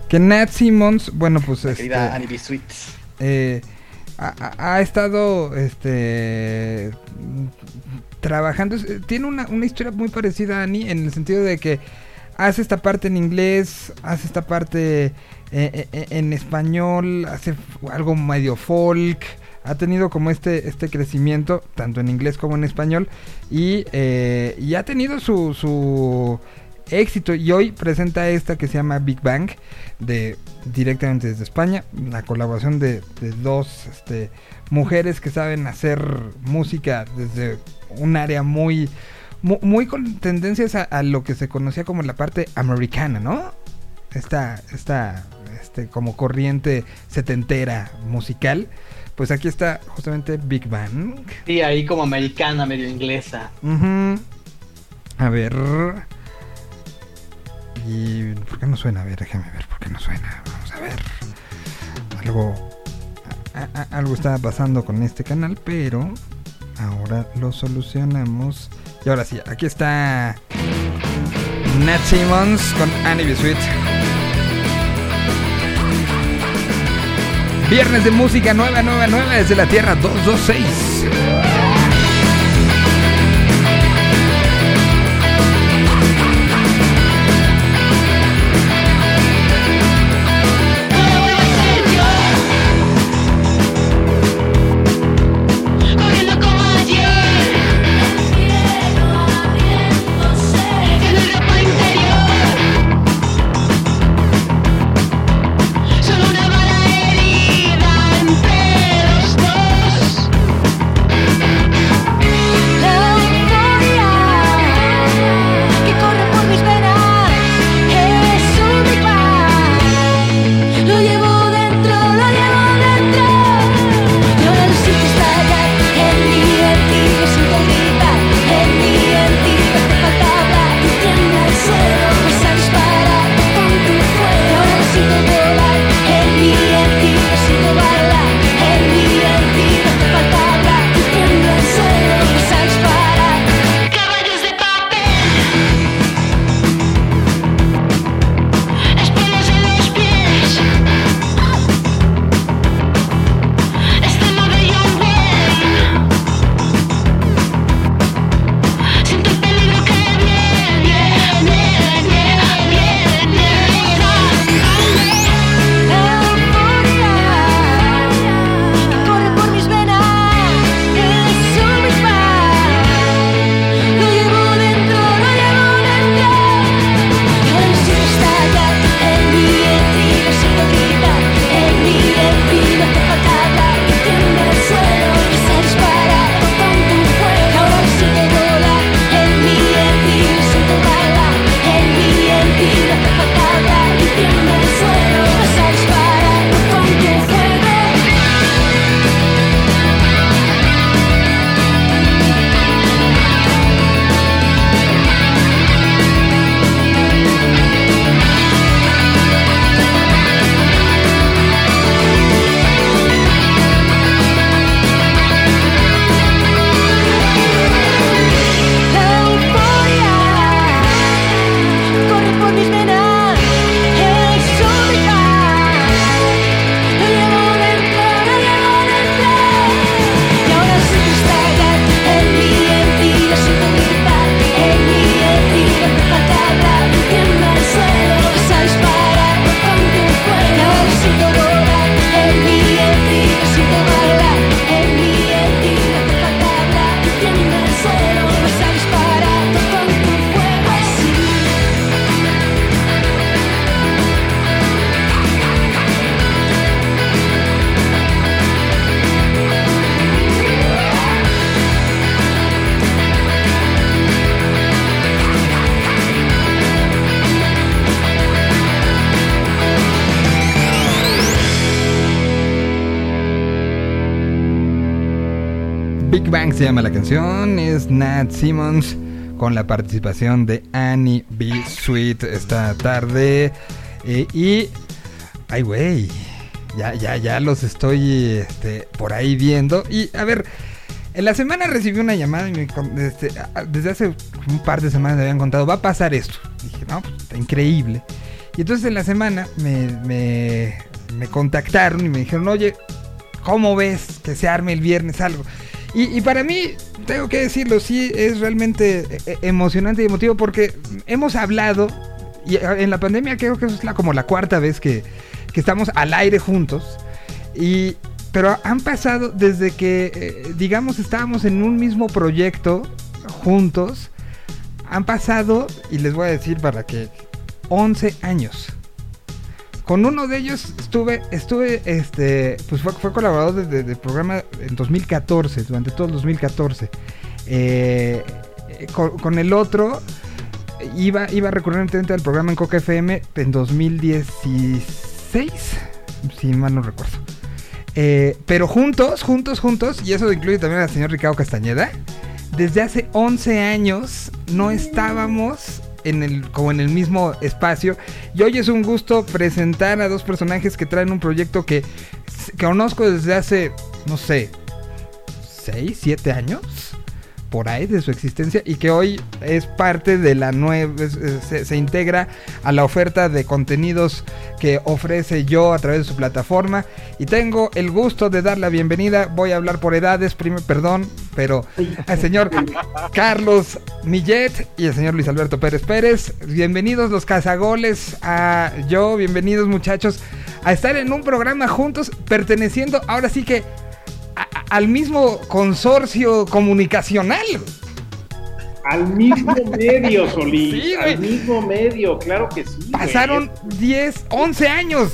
Que Nat Simmons, bueno, pues La este, querida Annie B. Sweet. eh, ha, estado este trabajando. eh, Tiene una, una historia muy parecida a Annie en el sentido de que hace esta parte en inglés, hace esta parte eh, eh, eh, en español, hace algo medio folk. Ha tenido como este, este crecimiento, tanto en inglés como en español. Y, y ha tenido su, su éxito. Y hoy presenta esta que se llama Big Bang, de, directamente desde España. La colaboración de, de dos este, mujeres que saben hacer música desde un área muy, mu- muy, con tendencias a, a lo que se conocía como la parte americana, ¿no? Esta, esta este, como corriente setentera musical. Pues aquí está justamente Big Bang. Sí, ahí como americana, medio inglesa. A ver. ¿Y por qué no suena? A ver, déjame ver por qué no suena. Vamos a ver. Algo. a- a- algo estaba pasando con este canal, pero ahora lo solucionamos. Y ahora sí, aquí está Nat Simmons con Annie B. Sweet. Viernes de música nueva, nueva, nueva desde la Tierra 226. Es Nat Simmons con la participación de Annie B. Sweet esta tarde. Eh, y. Ay, güey. Ya, ya, ya los estoy este, por ahí viendo. Y a ver. En la semana recibí una llamada y me este, desde hace un par de semanas me habían contado, va a pasar esto. Dije, no, pues está increíble. Y entonces en la semana me, me, contactaron y me dijeron, oye, ¿cómo ves que se arme el viernes algo? Y para mí, tengo que decirlo, sí, es realmente eh, emocionante y emotivo porque hemos hablado, y eh, en la pandemia creo que es como la cuarta vez que, que estamos al aire juntos. Y, pero han pasado desde que, eh, digamos, estábamos en un mismo proyecto juntos. Han pasado, y les voy a decir para que, 11 años. Con uno de ellos estuve, estuve, este, pues fue, fue colaborador de- de- del programa en 2014, durante todo el 2014. Eh, eh, con, con el otro iba, iba recurrentemente al programa en Coca FM en 2016, si mal no recuerdo. Eh, pero juntos, juntos, juntos, y eso incluye también al señor Ricardo Castañeda, desde hace 11 años no estábamos en el, como en el mismo espacio. Y hoy es un gusto presentar a dos personajes que traen un proyecto que, que conozco desde hace, no sé, 6, 7 años por ahí de su existencia y que hoy es parte de la nueva, se, integra a la oferta de contenidos que ofrece yo a través de su plataforma. Y tengo el gusto de dar la bienvenida, voy a hablar por edades, primero, perdón, pero al señor Carlos Millet y el señor Luis Alberto Pérez Pérez, bienvenidos los cazagoles a yo, bienvenidos muchachos a estar en un programa juntos perteneciendo ahora sí que a- al mismo consorcio comunicacional. Al mismo medio, Solís. Sí, al mismo medio, claro que sí. güey. Pasaron 10, 11 años.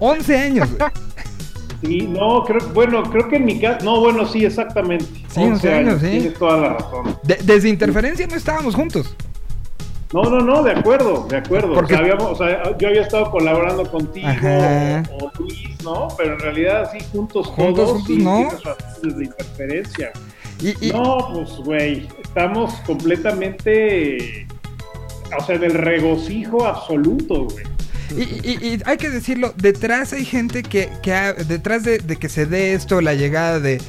11 años. güey. Sí, no, creo, bueno, creo que en mi caso, no, bueno, sí, exactamente. Sí, 11 años, sí. Tienes toda la razón. De- desde Interferencia no estábamos juntos. No, no, no, de acuerdo, de acuerdo. Porque- O, sea, habíamos- o sea, yo había estado colaborando contigo o, o Luis, ¿no? Pero en realidad sí, juntos, Juntos, todos, juntos, no. desde interferencia. Y, y- No, pues, güey, estamos completamente, o sea, del regocijo absoluto, güey. Y, y- y hay que decirlo, detrás hay gente que, que ha- detrás de, de que se dé esto, la llegada de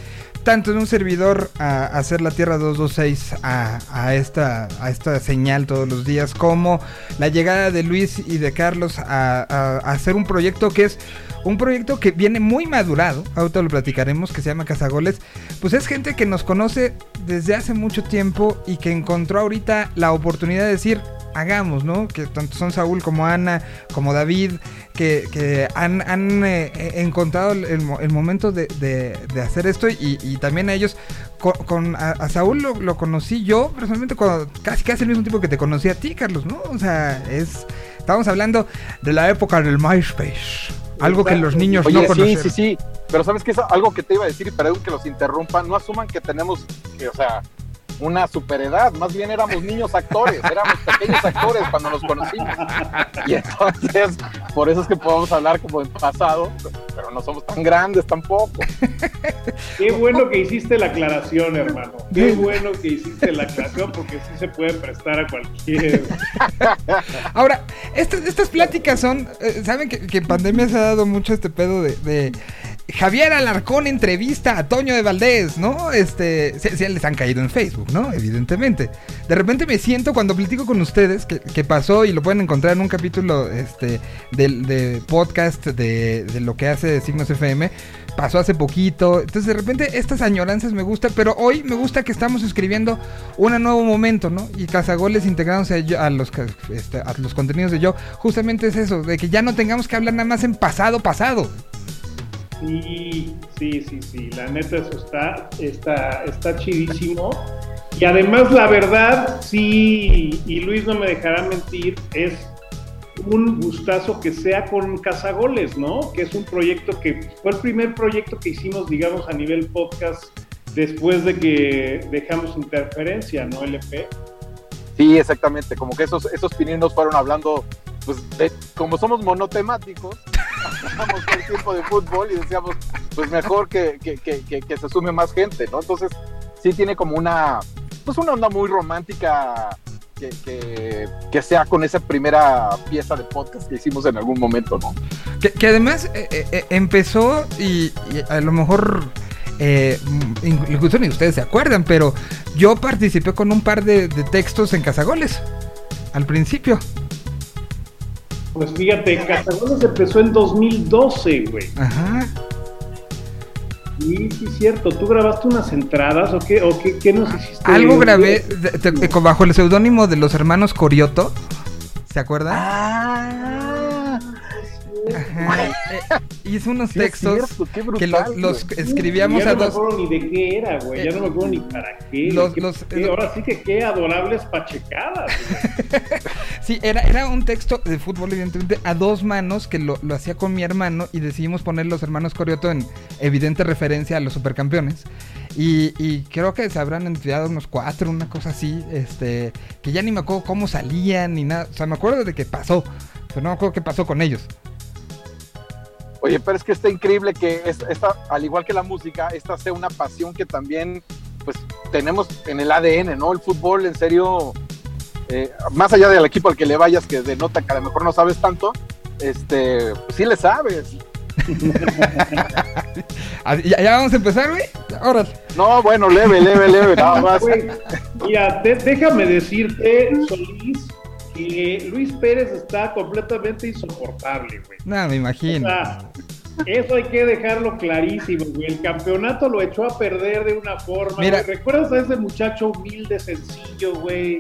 tanto de un servidor a, hacer la Tierra 226 a, a esta, a esta señal todos los días, como la llegada de Luis y de Carlos a hacer un proyecto que es un proyecto que viene muy madurado, ahorita lo platicaremos, que se llama Cazagoles, pues es gente que nos conoce desde hace mucho tiempo y que encontró ahorita la oportunidad de decir, hagamos, ¿no? Que tanto son Saúl como Ana, como David, que, que han, han, eh, eh, encontrado el, el mo- el momento de, de- hacer esto y, también a ellos, con, a, Saúl lo, conocí yo personalmente cuando casi casi el mismo tiempo que te conocí a ti, Carlos, ¿no? O sea, es... Estamos hablando de la época del MySpace. Algo que los niños Oye, no sí, conocen. sí, sí. Pero sabes que es algo que te iba a decir y perdón que los interrumpa. No asuman que tenemos, que, o sea, una superedad. Más bien éramos niños actores, éramos pequeños actores cuando nos conocimos. Y entonces, por eso es que podemos hablar como en pasado, pero no somos tan grandes tampoco. Qué bueno que hiciste la aclaración, hermano. Qué bueno que hiciste la aclaración porque sí se puede prestar a cualquier. Ahora, estas, estas pláticas son, eh, ¿saben que, que en pandemia se ha dado mucho este pedo de, de Javier Alarcón entrevista a Toño de Valdés, ¿no? Este, se, se les han caído en Facebook, ¿no? Evidentemente. De repente me siento cuando platico con ustedes, que, pasó y lo pueden encontrar en un capítulo este, del de podcast de, lo que hace Signos FM, pasó hace poquito. Entonces de repente estas añoranzas me gustan, pero hoy me gusta que estamos escribiendo un nuevo momento, ¿no? Y Cazagoles integrándose a, a los, este, a los contenidos de yo, justamente es eso, de que ya no tengamos que hablar nada más en pasado, pasado. Sí, sí, sí, sí. La neta, eso está, está, está chidísimo. Y además, la verdad, sí, y Luis no me dejará mentir, es un gustazo que sea con Cazagoles, ¿no? Que es un proyecto que fue el primer proyecto que hicimos, digamos, a nivel podcast después de que dejamos interferencia, ¿no? LP. Sí, exactamente. Como que esos, esos pininos fueron hablando, pues, de- como somos monotemáticos, hablamos todo el tiempo de fútbol y decíamos, pues mejor que, que, que, que- se sume más gente, ¿no? Entonces, sí tiene como una, pues una onda muy romántica que, que, sea con esa primera pieza de podcast que hicimos en algún momento, ¿no? Que, además eh, eh, eh, empezó y, y a lo mejor eh, incluso ni ustedes se acuerdan, pero yo participé con un par de, de textos en Cazagoles al principio. Pues fíjate, Cazagoles empezó en 2012, güey. Ajá. Sí, sí, es cierto. ¿Tú grabaste unas entradas o qué, o qué, qué nos hiciste? Algo grabé de- de- de- bajo el seudónimo de los hermanos Corioto. ¿Se acuerdan? Ah, Ajá. Eh, hice unos Sí, textos cierto, que los escribíamos ya a no me dos. acuerdo ni de qué era, güey. Ya no me acuerdo ni para qué. Los- qué- los- qué- ahora sí que qué adorables pachecadas. Sí, era, era un texto de fútbol, evidentemente, a dos manos que lo, lo hacía con mi hermano y decidimos poner los hermanos Corioto en evidente referencia a los supercampeones. Y, y creo que se habrán enviado unos cuatro, una cosa así, este, que ya ni me acuerdo cómo salían ni nada. O sea, me acuerdo de que pasó, pero no me acuerdo qué pasó con ellos. Oye, pero es que está increíble que es- esta, al igual que la música, esta sea una pasión que también pues tenemos en el ADN, ¿no? El fútbol, en serio, eh, más allá del equipo al que le vayas, que denota que a lo mejor no sabes tanto, este, pues sí le sabes. ¿Ya, ya vamos a empezar, güey? Órale. No, bueno, leve, leve, leve, nada más. Mira, de- déjame decirte, Solís, que Luis Pérez está completamente insoportable, güey. No, me O imagino. sea, eso hay que dejarlo clarísimo, güey. El campeonato lo echó a perder de una forma. Mira. güey. ¿Recuerdas a ese muchacho humilde, sencillo, güey?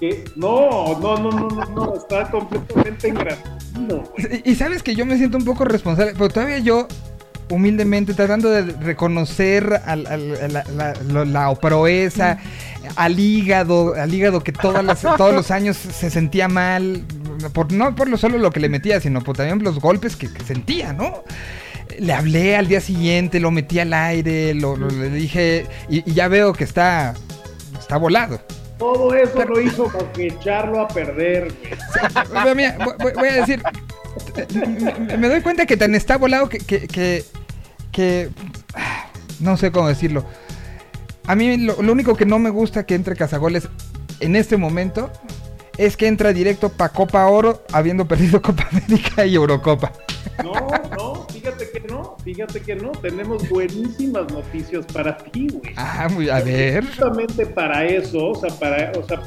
Que no, no, no, no, no, no, está completamente engrandecido, güey. Y, y sabes que yo me siento un poco responsable, pero todavía yo, humildemente, tratando de reconocer a la, la- proeza, al hígado, al hígado que todas las- todos los años se sentía mal, por, no por lo solo lo que le metía, sino por también los golpes que, que sentía, ¿no? Le hablé al día siguiente, lo metí al aire, lo, lo- le dije, y, y ya veo que está, está volado. Todo eso lo hizo porque echarlo a perder, güey. Pero mira, voy- a decir, me, me doy cuenta que tan está volado que, que, que, que- no sé cómo decirlo. A mí lo, lo único que no me gusta que entre Cazagoles en este momento es que entra directo para Copa Oro habiendo perdido Copa América y Eurocopa. No, no, fíjate que no, fíjate que no. Tenemos buenísimas noticias para ti, güey. Ah, muy, a ver. Justamente para eso, o sea, para, o sea,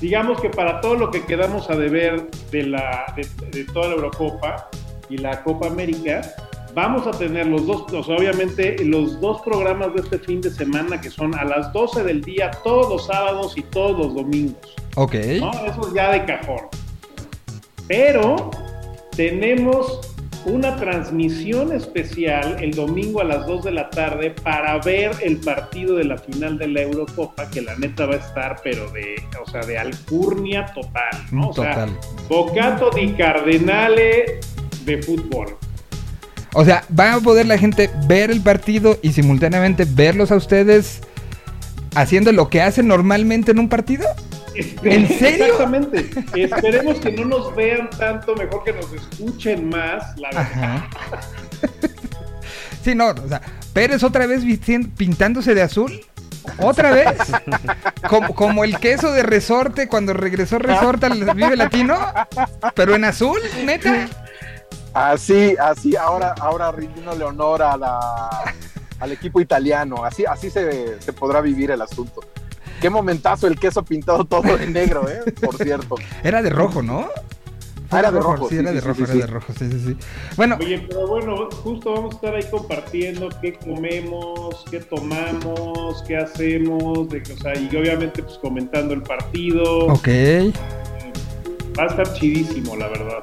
digamos que para todo lo que quedamos a deber de la, de, de toda la Eurocopa y la Copa América, vamos a tener los dos, o sea, obviamente los dos programas de este fin de semana que son a las 12 del día, todos los sábados y todos los domingos. Ok. ¿no? Eso es ya de cajón. Pero tenemos una transmisión especial el domingo a las 2 de la tarde para ver el partido de la final de la Eurocopa, que la neta va a estar, pero de, o sea, de alcurnia total, ¿no? O Total. sea, Bocato di Cardenale de fútbol. O sea, va a poder la gente ver el partido y simultáneamente verlos a ustedes haciendo lo que hacen normalmente en un partido. ¿En serio? Exactamente. Esperemos que no nos vean tanto, mejor que nos escuchen más, la verdad. Ajá. Sí, no, o sea, Pérez otra vez pintándose de azul. ¿Otra vez? Como, como el queso de resorte cuando regresó resorte al Vive Latino, pero en azul, neta. Así, así, ahora, ahora rindiéndole honor a la, al equipo italiano. Así, así se, se podrá vivir el asunto. Qué momentazo el queso pintado todo de negro, ¿eh? Por cierto. Era de rojo, ¿no? Ah, era de rojo, sí, sí, era de sí, rojo, sí, era de rojo, sí, sí, sí. Bueno, Oye, pero bueno, justo vamos a estar ahí compartiendo qué comemos, qué tomamos, qué hacemos, de, o sea, y obviamente pues comentando el partido. ok. Va a estar chidísimo, la verdad.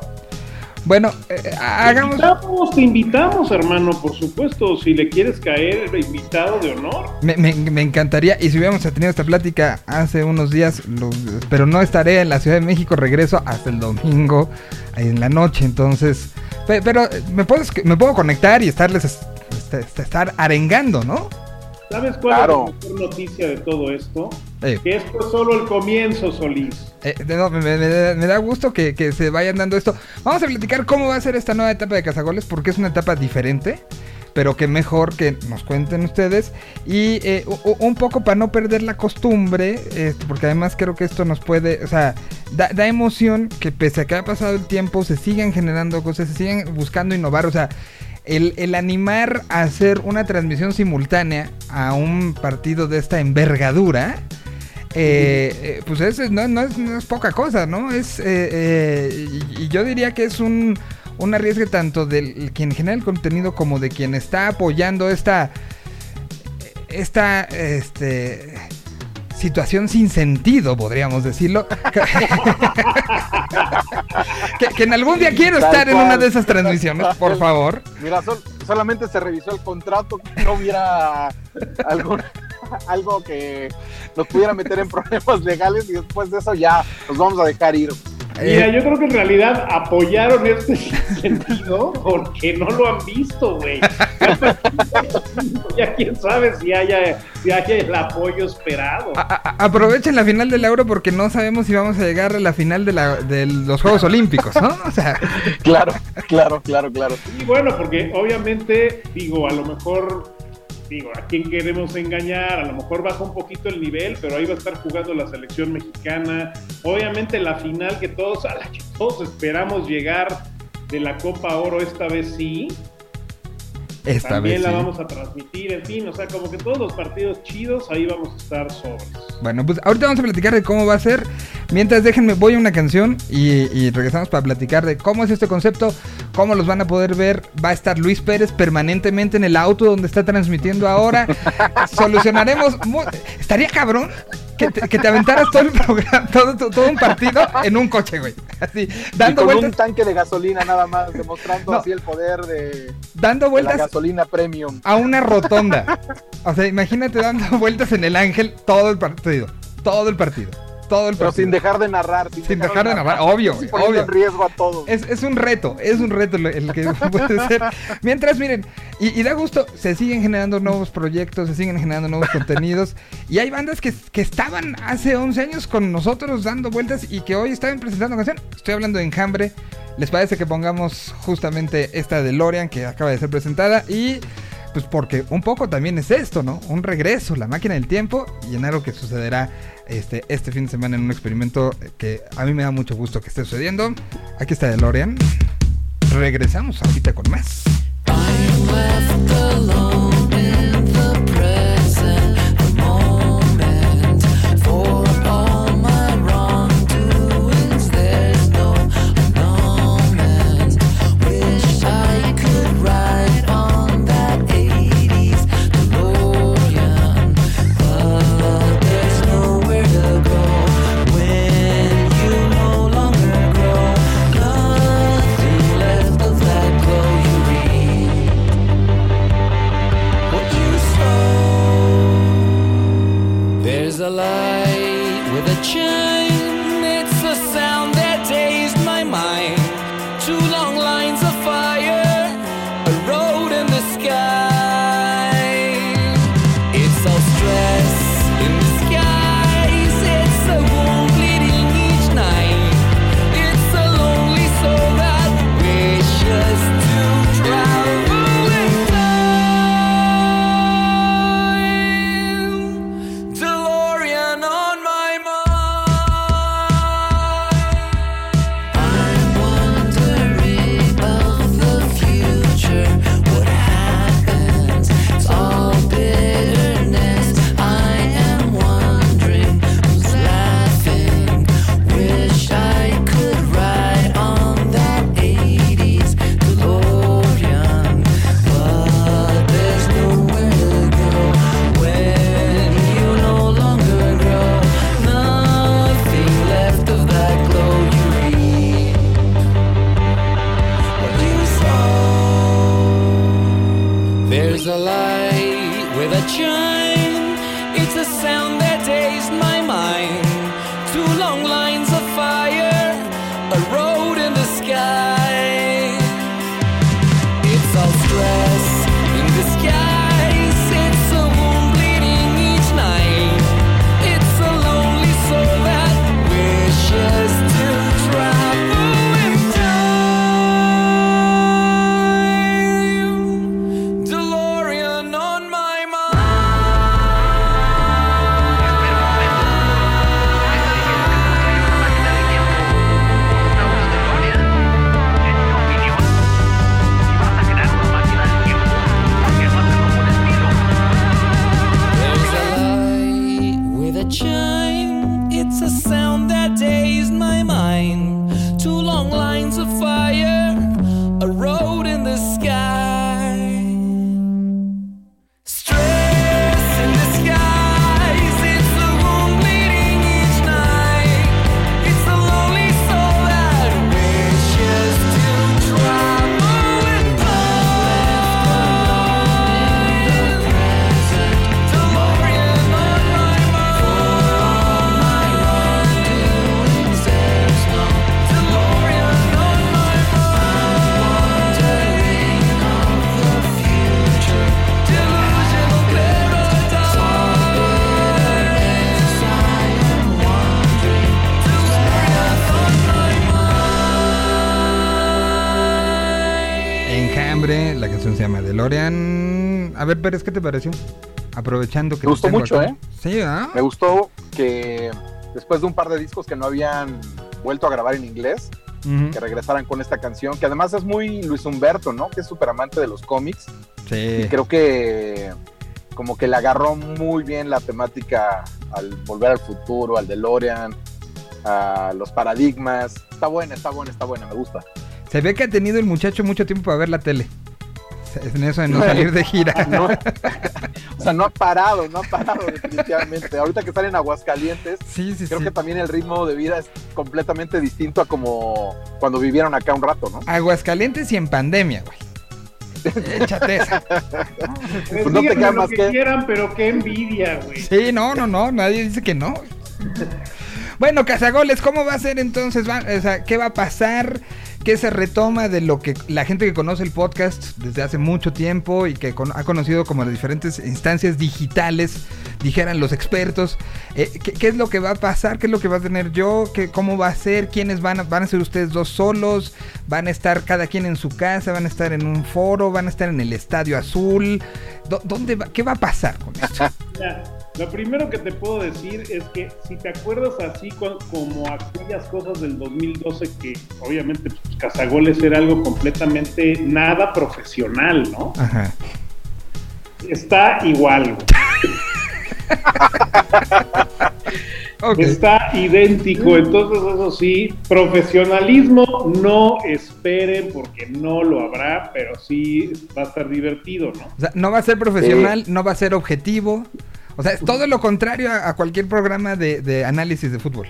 Bueno, eh, hagamos... Te invitamos, te invitamos, hermano, por supuesto. Si le quieres caer, invitado de honor. Me, me- me encantaría, y si hubiéramos tenido esta plática hace unos días, lo- pero no estaré en la Ciudad de México, regreso hasta el domingo en la noche, entonces, pe- pero eh, me, puedes, me puedo conectar y estarles, este, este, estar arengando, ¿no? ¿Sabes cuál Claro. es la mejor noticia de todo esto? Eh, Que esto es solo el comienzo, Solís. eh, no, me, me- me da- gusto que, que se vayan dando esto. Vamos a platicar cómo va a ser esta nueva etapa de Cazagoles, porque es una etapa diferente. pero que mejor que nos cuenten ustedes. Y eh, un poco para no perder la costumbre, este, porque además creo que esto nos puede, o sea, da, da emoción que pese a que ha pasado el tiempo, se sigan generando cosas, se sigan buscando innovar, o sea, el, el animar a hacer una transmisión simultánea a un partido de esta envergadura. Eh, eh, pues es, no, no es, no es poca cosa, ¿no? Es, eh, eh, y, y yo diría que es un, un arriesgue tanto del quien genera el contenido como de quien está apoyando esta, esta, este, situación sin sentido, podríamos decirlo. que, que en algún día quiero Tal estar en una de esas transmisiones, por favor. Mira, sol- solamente se revisó el contrato, no hubiera algún, algo que nos pudiera meter en problemas legales y después de eso ya nos vamos a dejar ir. Mira, yo creo que en realidad apoyaron este sentido porque no lo han visto, güey. ya quién sabe si haya, si haya el apoyo esperado. A- aprovechen la final del Euro porque no sabemos si vamos a llegar a la final de, la- de los Juegos Olímpicos, ¿no? O sea, Claro, claro, claro, claro. Y bueno, porque obviamente, digo, a lo mejor, digo, a quién queremos engañar, a lo mejor baja un poquito el nivel, pero ahí va a estar jugando la selección mexicana. Obviamente la final que todos, a la que todos esperamos llegar de la Copa Oro esta vez sí. Esta También vez la sí. vamos a transmitir, en fin, o sea, como que todos los partidos chidos, ahí vamos a estar sobres. Bueno, pues ahorita vamos a platicar de cómo va a ser. Mientras déjenme, voy a una canción y, y regresamos para platicar de cómo es este concepto, cómo los van a poder ver. Va a estar Luis Pérez permanentemente en el auto donde está transmitiendo ahora. Solucionaremos. Estaría cabrón que te, que te aventaras todo el programa, todo, un partido en un coche, güey. Así, dando y con vueltas. un tanque de gasolina nada más, demostrando No. así el poder de, Dando de la vueltas gasolina premium. a una rotonda. O sea, imagínate dando vueltas en el ángel todo el partido. Todo el partido. Todo el Pero partido. sin dejar de narrar. Sin, Sin dejar de narrar, obvio, obvio. en riesgo a todos. Es, es un reto, es un reto el que puede ser. Mientras, miren, y, y da gusto, se siguen generando nuevos proyectos, se siguen generando nuevos contenidos. Y hay bandas que, que estaban hace 11 años con nosotros dando vueltas y que hoy están presentando canción. Estoy hablando de Enjambre. ¿Les parece que pongamos justamente esta de Lorian que acaba de ser presentada? Y pues porque un poco también es esto, ¿no? Un regreso, la máquina del tiempo y en algo que sucederá este, este fin de semana en un experimento que a mí me da mucho gusto que esté sucediendo. Aquí está DeLorean. Regresamos ahorita con más. Pérez, ¿qué te pareció? Aprovechando que Me gustó mucho, acá. ¿eh? Sí, ¿ah? Me gustó que después de un par de discos que no habían vuelto a grabar en inglés, que regresaran con esta canción, que además es muy Luis Humberto, ¿no? Que es súper amante de los cómics. Sí. Y creo que como que le agarró muy bien la temática al volver al futuro, al DeLorean, a los paradigmas. Está buena, está buena, está buena, me gusta. Se ve que ha tenido el muchacho mucho tiempo para ver la tele. En eso de no salir de gira. No, o sea, no ha parado, no ha parado definitivamente. Ahorita que están en Aguascalientes, Sí, sí, creo sí. que también el ritmo de vida es completamente distinto a como cuando vivieron acá un rato, ¿no? Aguascalientes y en pandemia, güey. Échate esa. Pues no te lo más que que- quieran, pero qué envidia, güey. Sí, no, no, no, nadie dice que no. Bueno, Cazagoles, ¿cómo va a ser entonces? ¿Qué va a pasar? ¿Qué se retoma de lo que la gente que conoce el podcast desde hace mucho tiempo y que ha conocido como las diferentes instancias digitales, dijeran los expertos? Eh, ¿qué, es lo que va a pasar? ¿Qué es lo que va a tener yo? ¿Qué, ¿Cómo va a ser? ¿Quiénes van a, van a ser ustedes dos solos? ¿Van a estar cada quien en su casa? ¿Van a estar en un foro? ¿Van a estar en el Estadio Azul? ¿Dó- ¿Dónde ¿Qué va a pasar con esto? Lo primero que te puedo decir es que si te acuerdas así co- como aquellas cosas del 2012 que obviamente pues, Cazagoles era algo completamente nada profesional, ¿no? Ajá. Está igual. Ok. Está idéntico, entonces eso sí, profesionalismo no esperen porque no lo habrá, pero sí va a estar divertido, ¿no? O sea, no va a ser profesional, no va a ser objetivo. O sea, es todo lo contrario a, a cualquier programa de, de análisis de fútbol.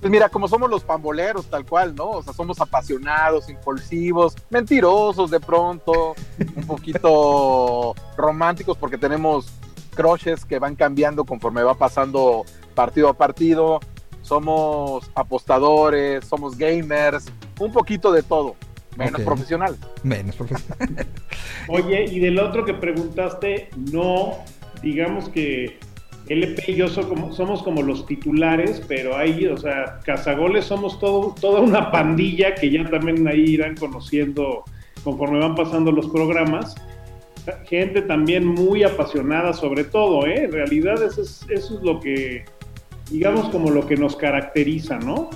Pues mira, como somos los pamboleros, tal cual, ¿no? O sea, somos apasionados, impulsivos, mentirosos de pronto, un poquito románticos porque tenemos crushes que van cambiando conforme va pasando partido a partido. Somos apostadores, somos gamers, un poquito de todo, menos profesional. Menos profesional. Oye, y del otro que preguntaste, no, digamos que LP y yo somos como los titulares, pero ahí, o sea, Cazagoles somos todo, toda una pandilla que ya también ahí irán conociendo conforme van pasando los programas. Gente también muy apasionada sobre todo, ¿eh? En realidad eso es, eso es lo que, digamos, como lo que nos caracteriza, ¿no?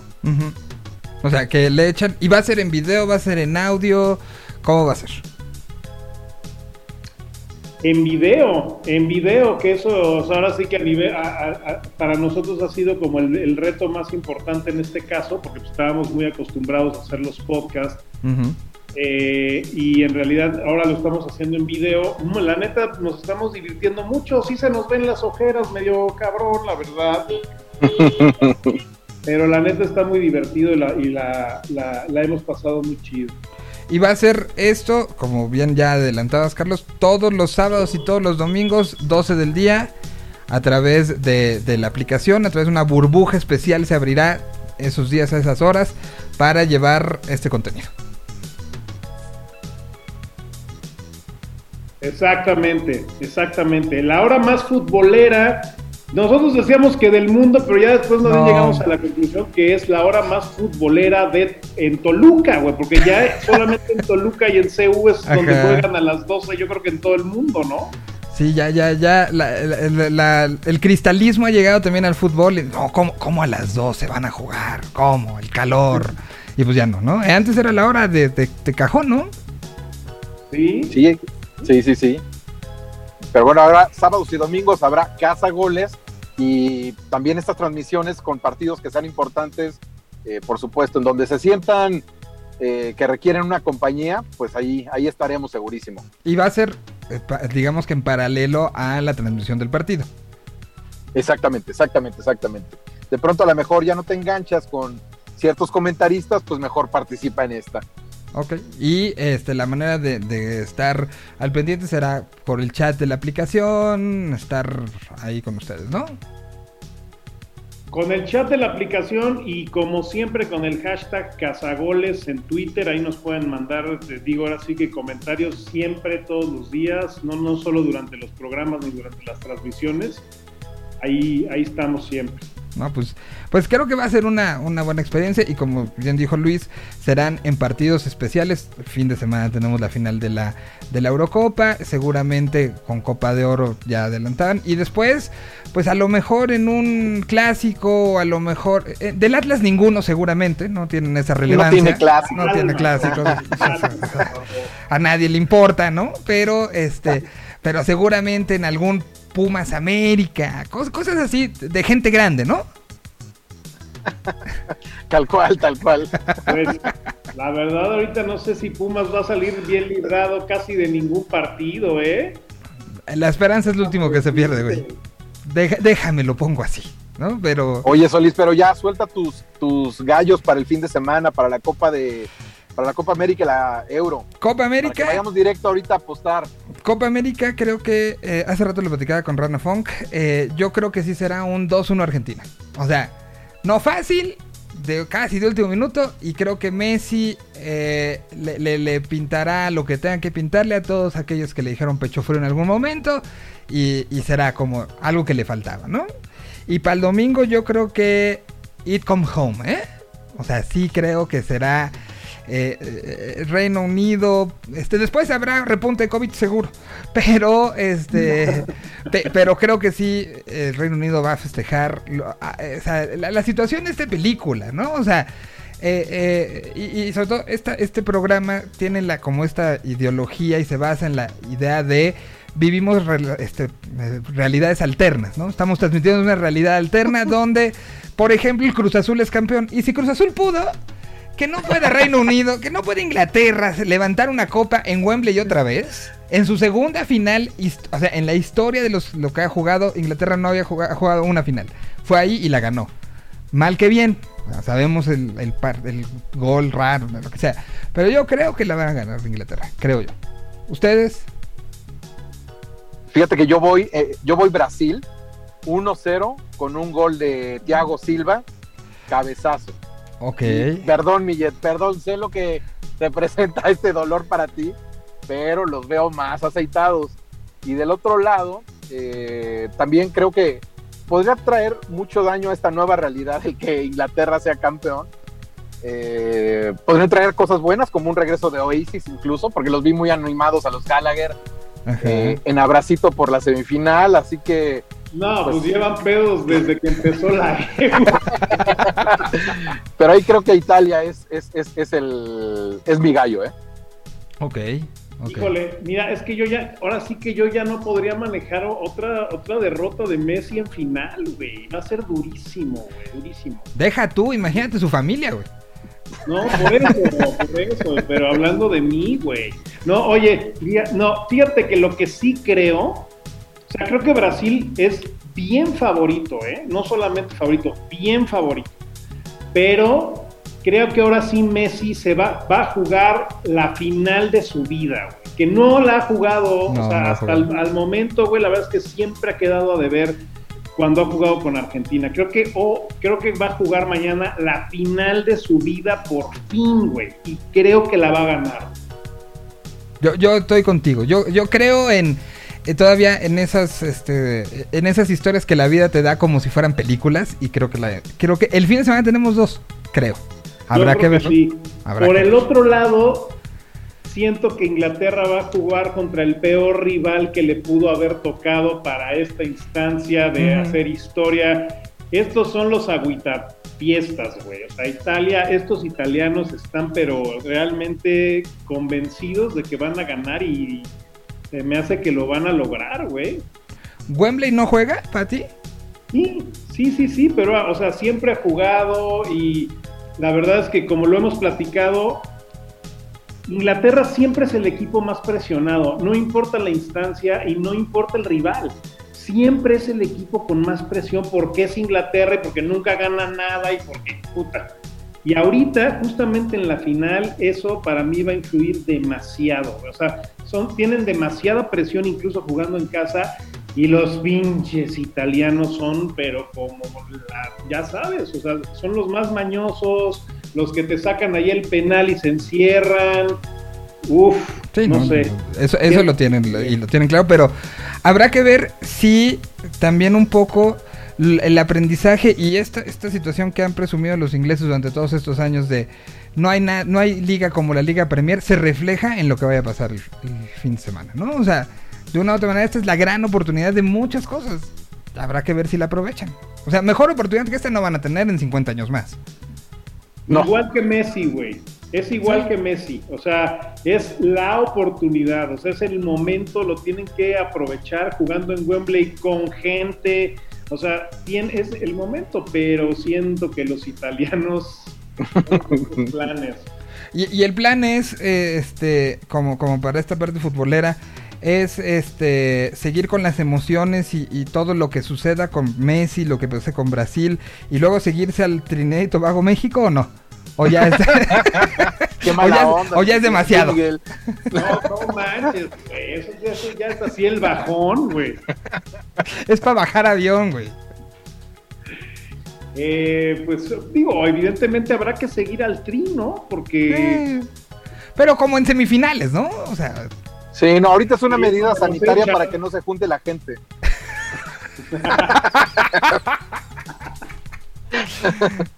O sea, que le echan. ¿Y va a ser en video? ¿Va a ser en audio? ¿Cómo va a ser? En video, en video, que eso o sea, ahora sí que a nivel, a- para nosotros ha sido como el, el reto más importante en este caso, porque pues, estábamos muy acostumbrados a hacer los podcasts eh, y en realidad ahora lo estamos haciendo en video. La neta, nos estamos divirtiendo mucho, sí se nos ven las ojeras medio cabrón, la verdad. Pero la neta está muy divertido y la, y la, la- la hemos pasado muy chido. Y va a ser esto, como bien ya adelantabas, Carlos, todos los sábados y todos los domingos, 12 del día, a través de, de la aplicación, a través de una burbuja especial se abrirá esos días a esas horas para llevar este contenido. Exactamente, exactamente. La hora más futbolera. Nosotros decíamos que del mundo, pero ya después nos No. llegamos a la conclusión que es la hora más futbolera de en Toluca, güey, porque ya solamente en Toluca y en CU es donde juegan a las 12, yo creo que en todo el mundo, ¿no? Sí, ya, ya, ya. la- la- la- la- el cristalismo ha llegado también al fútbol. No, ¿cómo, cómo a las 12 van a jugar? ¿Cómo? El calor. Y pues ya no, ¿no? Antes era la hora de, de- de cajón, ¿no? Sí. Sí, sí, sí, sí. Pero bueno, ahora sábados y domingos habrá casa goles y también estas transmisiones con partidos que sean importantes, eh, por supuesto, en donde se sientan eh, que requieren una compañía, pues ahí, ahí estaremos segurísimo. Y va a ser, eh, digamos que en paralelo a la transmisión del partido. Exactamente, exactamente, exactamente. De pronto a lo mejor ya no te enganchas con ciertos comentaristas, pues mejor participa en esta. Ok. Y este, la manera de, estar al pendiente será por el chat de la aplicación, estar ahí con ustedes, ¿no? Con el chat de la aplicación y como siempre con el hashtag Cazagoles en Twitter, ahí nos pueden mandar, te digo ahora sí que comentarios siempre, todos los días, no, no solo durante los programas ni durante las transmisiones, ahí, ahí estamos siempre. No, pues, pues creo que va a ser una, una buena experiencia y como bien dijo Luis, serán en partidos especiales. Fin de semana tenemos la final de la, de la Eurocopa, seguramente con Copa de Oro ya adelantaban. Y después, pues a lo mejor en un clásico, a lo mejor... eh, del Atlas ninguno seguramente, no tienen esa relevancia. tiene clásico. No tiene clásicos. a nadie le importa, ¿no? Pero este, pero seguramente en algún Pumas América, cos- cosas así de gente grande, ¿no? Tal cual, tal cual. Pues, la verdad, ahorita no sé si Pumas va a salir bien librado casi de ningún partido, ¿eh? La esperanza es lo último que se pierde, güey. Deja- déjame, lo pongo así, ¿no? Pero Oye, Solís, pero ya suelta tus, tus gallos para el fin de semana, para la Copa de para la Copa América y la Euro. Copa Para que América, vayamos directo ahorita a apostar. Copa América creo que eh, hace rato lo platicaba con Rana Funk, eh, yo creo que sí será un 2-1 Argentina. O sea, no fácil, de casi de último minuto y creo que Messi eh, le, le- le pintará lo que tenga que pintarle a todos aquellos que le dijeron pecho frío en algún momento y, y será como algo que le faltaba, ¿no? Y para el domingo yo creo que It Come Home, ¿eh? O sea, sí creo que será eh, eh, Reino Unido. Este, después habrá repunte de COVID seguro. Pero este. pe- pero creo que sí, el Reino Unido va a festejar. lo- a- eh, o sea, la, la situación de película, ¿no? O sea. eh, y, y sobre todo esta, este programa tiene la como esta ideología y se basa en la idea de vivimos este, realidades alternas, ¿no? Estamos transmitiendo una realidad alterna donde, por ejemplo, el Cruz Azul es campeón. Y si Cruz Azul pudo, que no puede Reino Unido, que no puede Inglaterra levantar una copa en Wembley otra vez. En su segunda final, o sea, en la historia de los, lo que ha jugado, Inglaterra no había juga- jugado una final. Fue ahí y la ganó. Mal que bien. Sabemos el, el gol raro, lo que sea. Pero yo creo que la van a ganar Inglaterra. Creo yo. ¿Ustedes? Fíjate que yo voy, eh, yo voy Brasil 1-0 con un gol de Thiago Silva, cabezazo. Ok. Perdón, Millet, perdón, sé lo que te presenta este dolor para ti, pero los veo más aceitados. Y del otro lado, eh, también creo que podría traer mucho daño a esta nueva realidad el que Inglaterra sea campeón. Eh, podría traer cosas buenas como un regreso de Oasis incluso, porque los vi muy animados a los Gallagher eh, en abracito por la semifinal, así que No, pues, Pues- llevan pedos desde que empezó la Euro. pero ahí creo que Italia es, es, es, es el es mi gallo, ¿eh? Ok. ok. Híjole, mira, es que yo ya, ahora sí que yo ya no podría manejar otra, otra derrota de Messi en final, güey. Va a ser durísimo, güey, durísimo. Deja tú, imagínate su familia, güey. No, por eso, por eso, pero hablando de mí, güey. No, oye, no, fíjate que lo que sí creo, o sea, creo que Brasil es bien favorito, ¿eh? No solamente favorito, bien favorito. Pero creo que ahora sí Messi se va, va a jugar la final de su vida, güey. Que no la ha jugado, No, o sea, no hasta el al momento, güey, la verdad es que siempre ha quedado a deber cuando ha jugado con Argentina. Creo que, o creo que va a jugar mañana la final de su vida por fin, güey. Y creo que la va a ganar. Yo, yo estoy contigo. Yo, yo creo en todavía en esas este en esas historias que la vida te da como si fueran películas y creo que la creo que el fin de semana tenemos dos, creo. Habrá que creo ver. sí. Habrá Por que el ver. otro lado, siento que Inglaterra va a jugar contra el peor rival que le pudo haber tocado para esta instancia de hacer historia. Estos son los agüitafiestas, güey. O sea, Italia, estos italianos están pero realmente convencidos de que van a ganar y se me hace que lo van a lograr, güey. Wembley no juega, Pati. Sí, sí, sí, sí, pero o sea, siempre ha jugado y la verdad es que como lo hemos platicado, Inglaterra siempre es el equipo más presionado, no importa la instancia y no importa el rival. Siempre es el equipo con más presión porque es Inglaterra y porque nunca gana nada y porque puta. Y ahorita, justamente en la final, eso para mí va a influir demasiado. O sea, son, tienen demasiada presión incluso jugando en casa y los pinches italianos son, pero como la- ya sabes, o sea, son los más mañosos, los que te sacan ahí el penal y se encierran. Uf, Sí, no, no, sé. Eso, eso lo tienen y lo tienen claro, pero habrá que ver si también un poco el aprendizaje y esta, esta situación que han presumido los ingleses durante todos estos años de no hay na- no hay liga como la Liga Premier se refleja en lo que vaya a pasar el, el fin de semana, ¿no? O sea, de una u otra manera esta es la gran oportunidad de muchas cosas. Habrá que ver si la aprovechan. O sea, mejor oportunidad que esta no van a tener en 50 años más. Igual que Messi, güey. Es igual que Messi. O sea, es la oportunidad. O sea, es el momento. Lo tienen que aprovechar jugando en Wembley con gente. O sea, tiene, es el momento. Pero siento que los italianos. planes. Y, y el plan es, eh, este, como, como para esta parte futbolera, es este seguir con las emociones y, y todo lo que suceda con Messi, lo que pase con Brasil, y luego seguirse al Trinidad y Tobago México o no. O ya es, Qué o mala ya es- onda. o ya es demasiado. Miguel. No, no manches, güey. Eso, ya- eso ya es así el bajón, güey. es para bajar avión, güey. Eh, pues digo, evidentemente habrá que seguir al tri, ¿no? Porque. Eh, pero como en semifinales, ¿no? O sea, Sí, no, ahorita es una Sí, medida sanitaria para que no se junte la gente.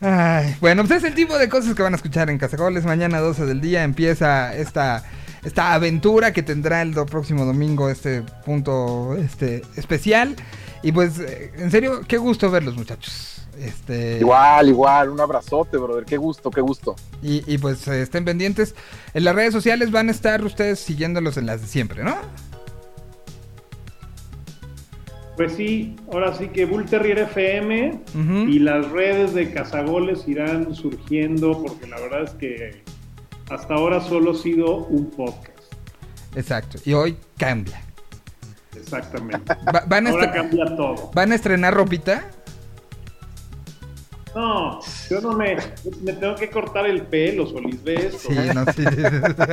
Ay, bueno, pues es el tipo de cosas que van a escuchar en Cazagoles. Mañana 12 del día empieza esta, esta aventura que tendrá el do- próximo domingo, este punto este especial. Y pues, eh, en serio, qué gusto verlos, muchachos. Este, Igual, igual, un abrazote, brother. Qué gusto, qué gusto. Y, y pues eh, estén pendientes. En las redes sociales van a estar ustedes siguiéndolos en las de siempre, ¿no? Pues sí, ahora sí que Bull Terrier FM y las redes de Cazagoles irán surgiendo porque la verdad es que hasta ahora solo ha sido un podcast. Exacto. Y hoy cambia. Exactamente. Va- van, a Ahora cambia todo. van a estrenar ropita. No, yo no me, me tengo que cortar el pelo, Solís, ¿ves? Sí, no, sí.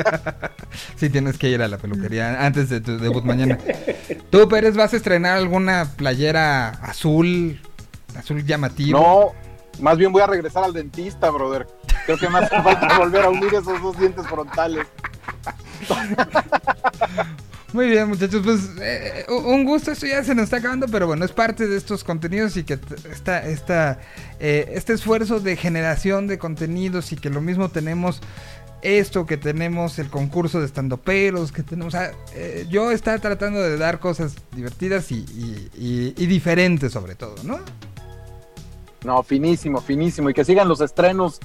sí, tienes que ir a la peluquería antes de tu debut mañana. Tú, Pérez, vas a estrenar alguna playera azul, azul llamativo. No, más bien voy a regresar al dentista, brother. Creo que me hace falta volver a unir esos dos dientes frontales. Muy bien, muchachos, pues eh, un gusto, esto ya se nos está acabando, pero bueno, es parte de estos contenidos y que esta, esta, eh, este esfuerzo de generación de contenidos y que lo mismo tenemos esto, que tenemos el concurso de estandoperos, que tenemos... o sea, eh, yo está tratando de dar cosas divertidas y, diferentes sobre todo, ¿no? No, finísimo, finísimo. Y que sigan los estrenos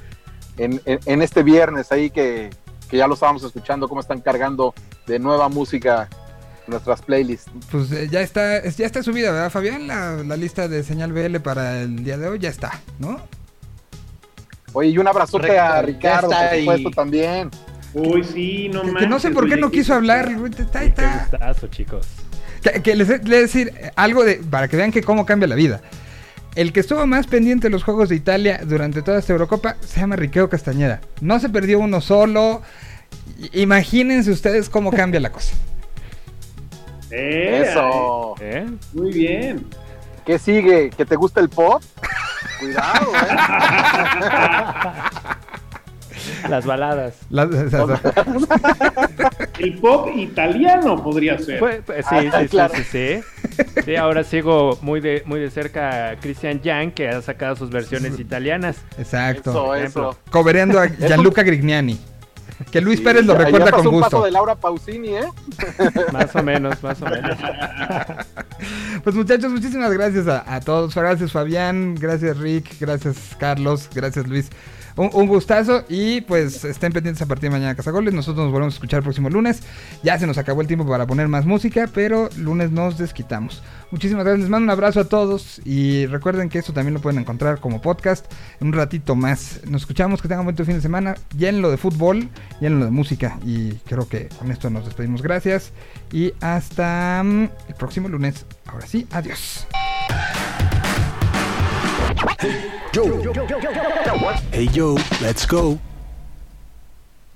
en, en- en este viernes ahí que, que ya lo estábamos escuchando, cómo están cargando de nueva música nuestras playlists. Pues eh, ya está es- ya está subida, ¿verdad, Fabián? La, la lista de señal BL para el día de hoy ya está, ¿no? Oye, y un abrazote Correcto, a Ricardo, por supuesto, también. Uy, sí, no Que, que no sé por qué oye, no quiso hablar, está, está. gustazo, chicos. Que, que les, les voy a decir algo de para que vean que cómo cambia la vida. El que estuvo más pendiente de los Juegos de Italia durante toda esta Eurocopa se llama Riqueo Castañeda. No se perdió uno solo. Imagínense ustedes cómo cambia la cosa. Eh, Eso. ¿Eh? Muy bien. ¿Qué sigue? ¿Que te gusta el pop? Cuidado, ¿eh? Las baladas. El pop italiano podría ser. Pues, pues, sí, Ah, sí, claro. sí, sí, sí. Sí, ahora sigo muy de, muy de cerca a Christian Yang, que ha sacado sus versiones italianas. Exacto. Eso, eso. Cobereando a Gianluca Grignani. Que Luis Sí, Pérez lo ya- ya recuerda pasó con un paso gusto. de Laura Pausini, ¿eh? Más o menos, más o menos. Pues muchachos, muchísimas gracias a, a todos. Gracias Fabián, gracias Rick, gracias Carlos, gracias Luis. Un, gustazo y pues estén pendientes a partir de mañana Cazagoles. Nosotros nos volvemos a escuchar el próximo lunes. Ya se nos acabó el tiempo para poner más música, pero lunes nos desquitamos. Muchísimas gracias, les mando un abrazo a todos y recuerden que esto también lo pueden encontrar como podcast en un ratito más. Nos escuchamos, que tengan un buen fin de semana. Llénenlo de fútbol, llénenlo de música y creo que con esto nos despedimos. Gracias y hasta mm, el próximo lunes. Ahora sí, adiós. Yo, hey yo, let's go.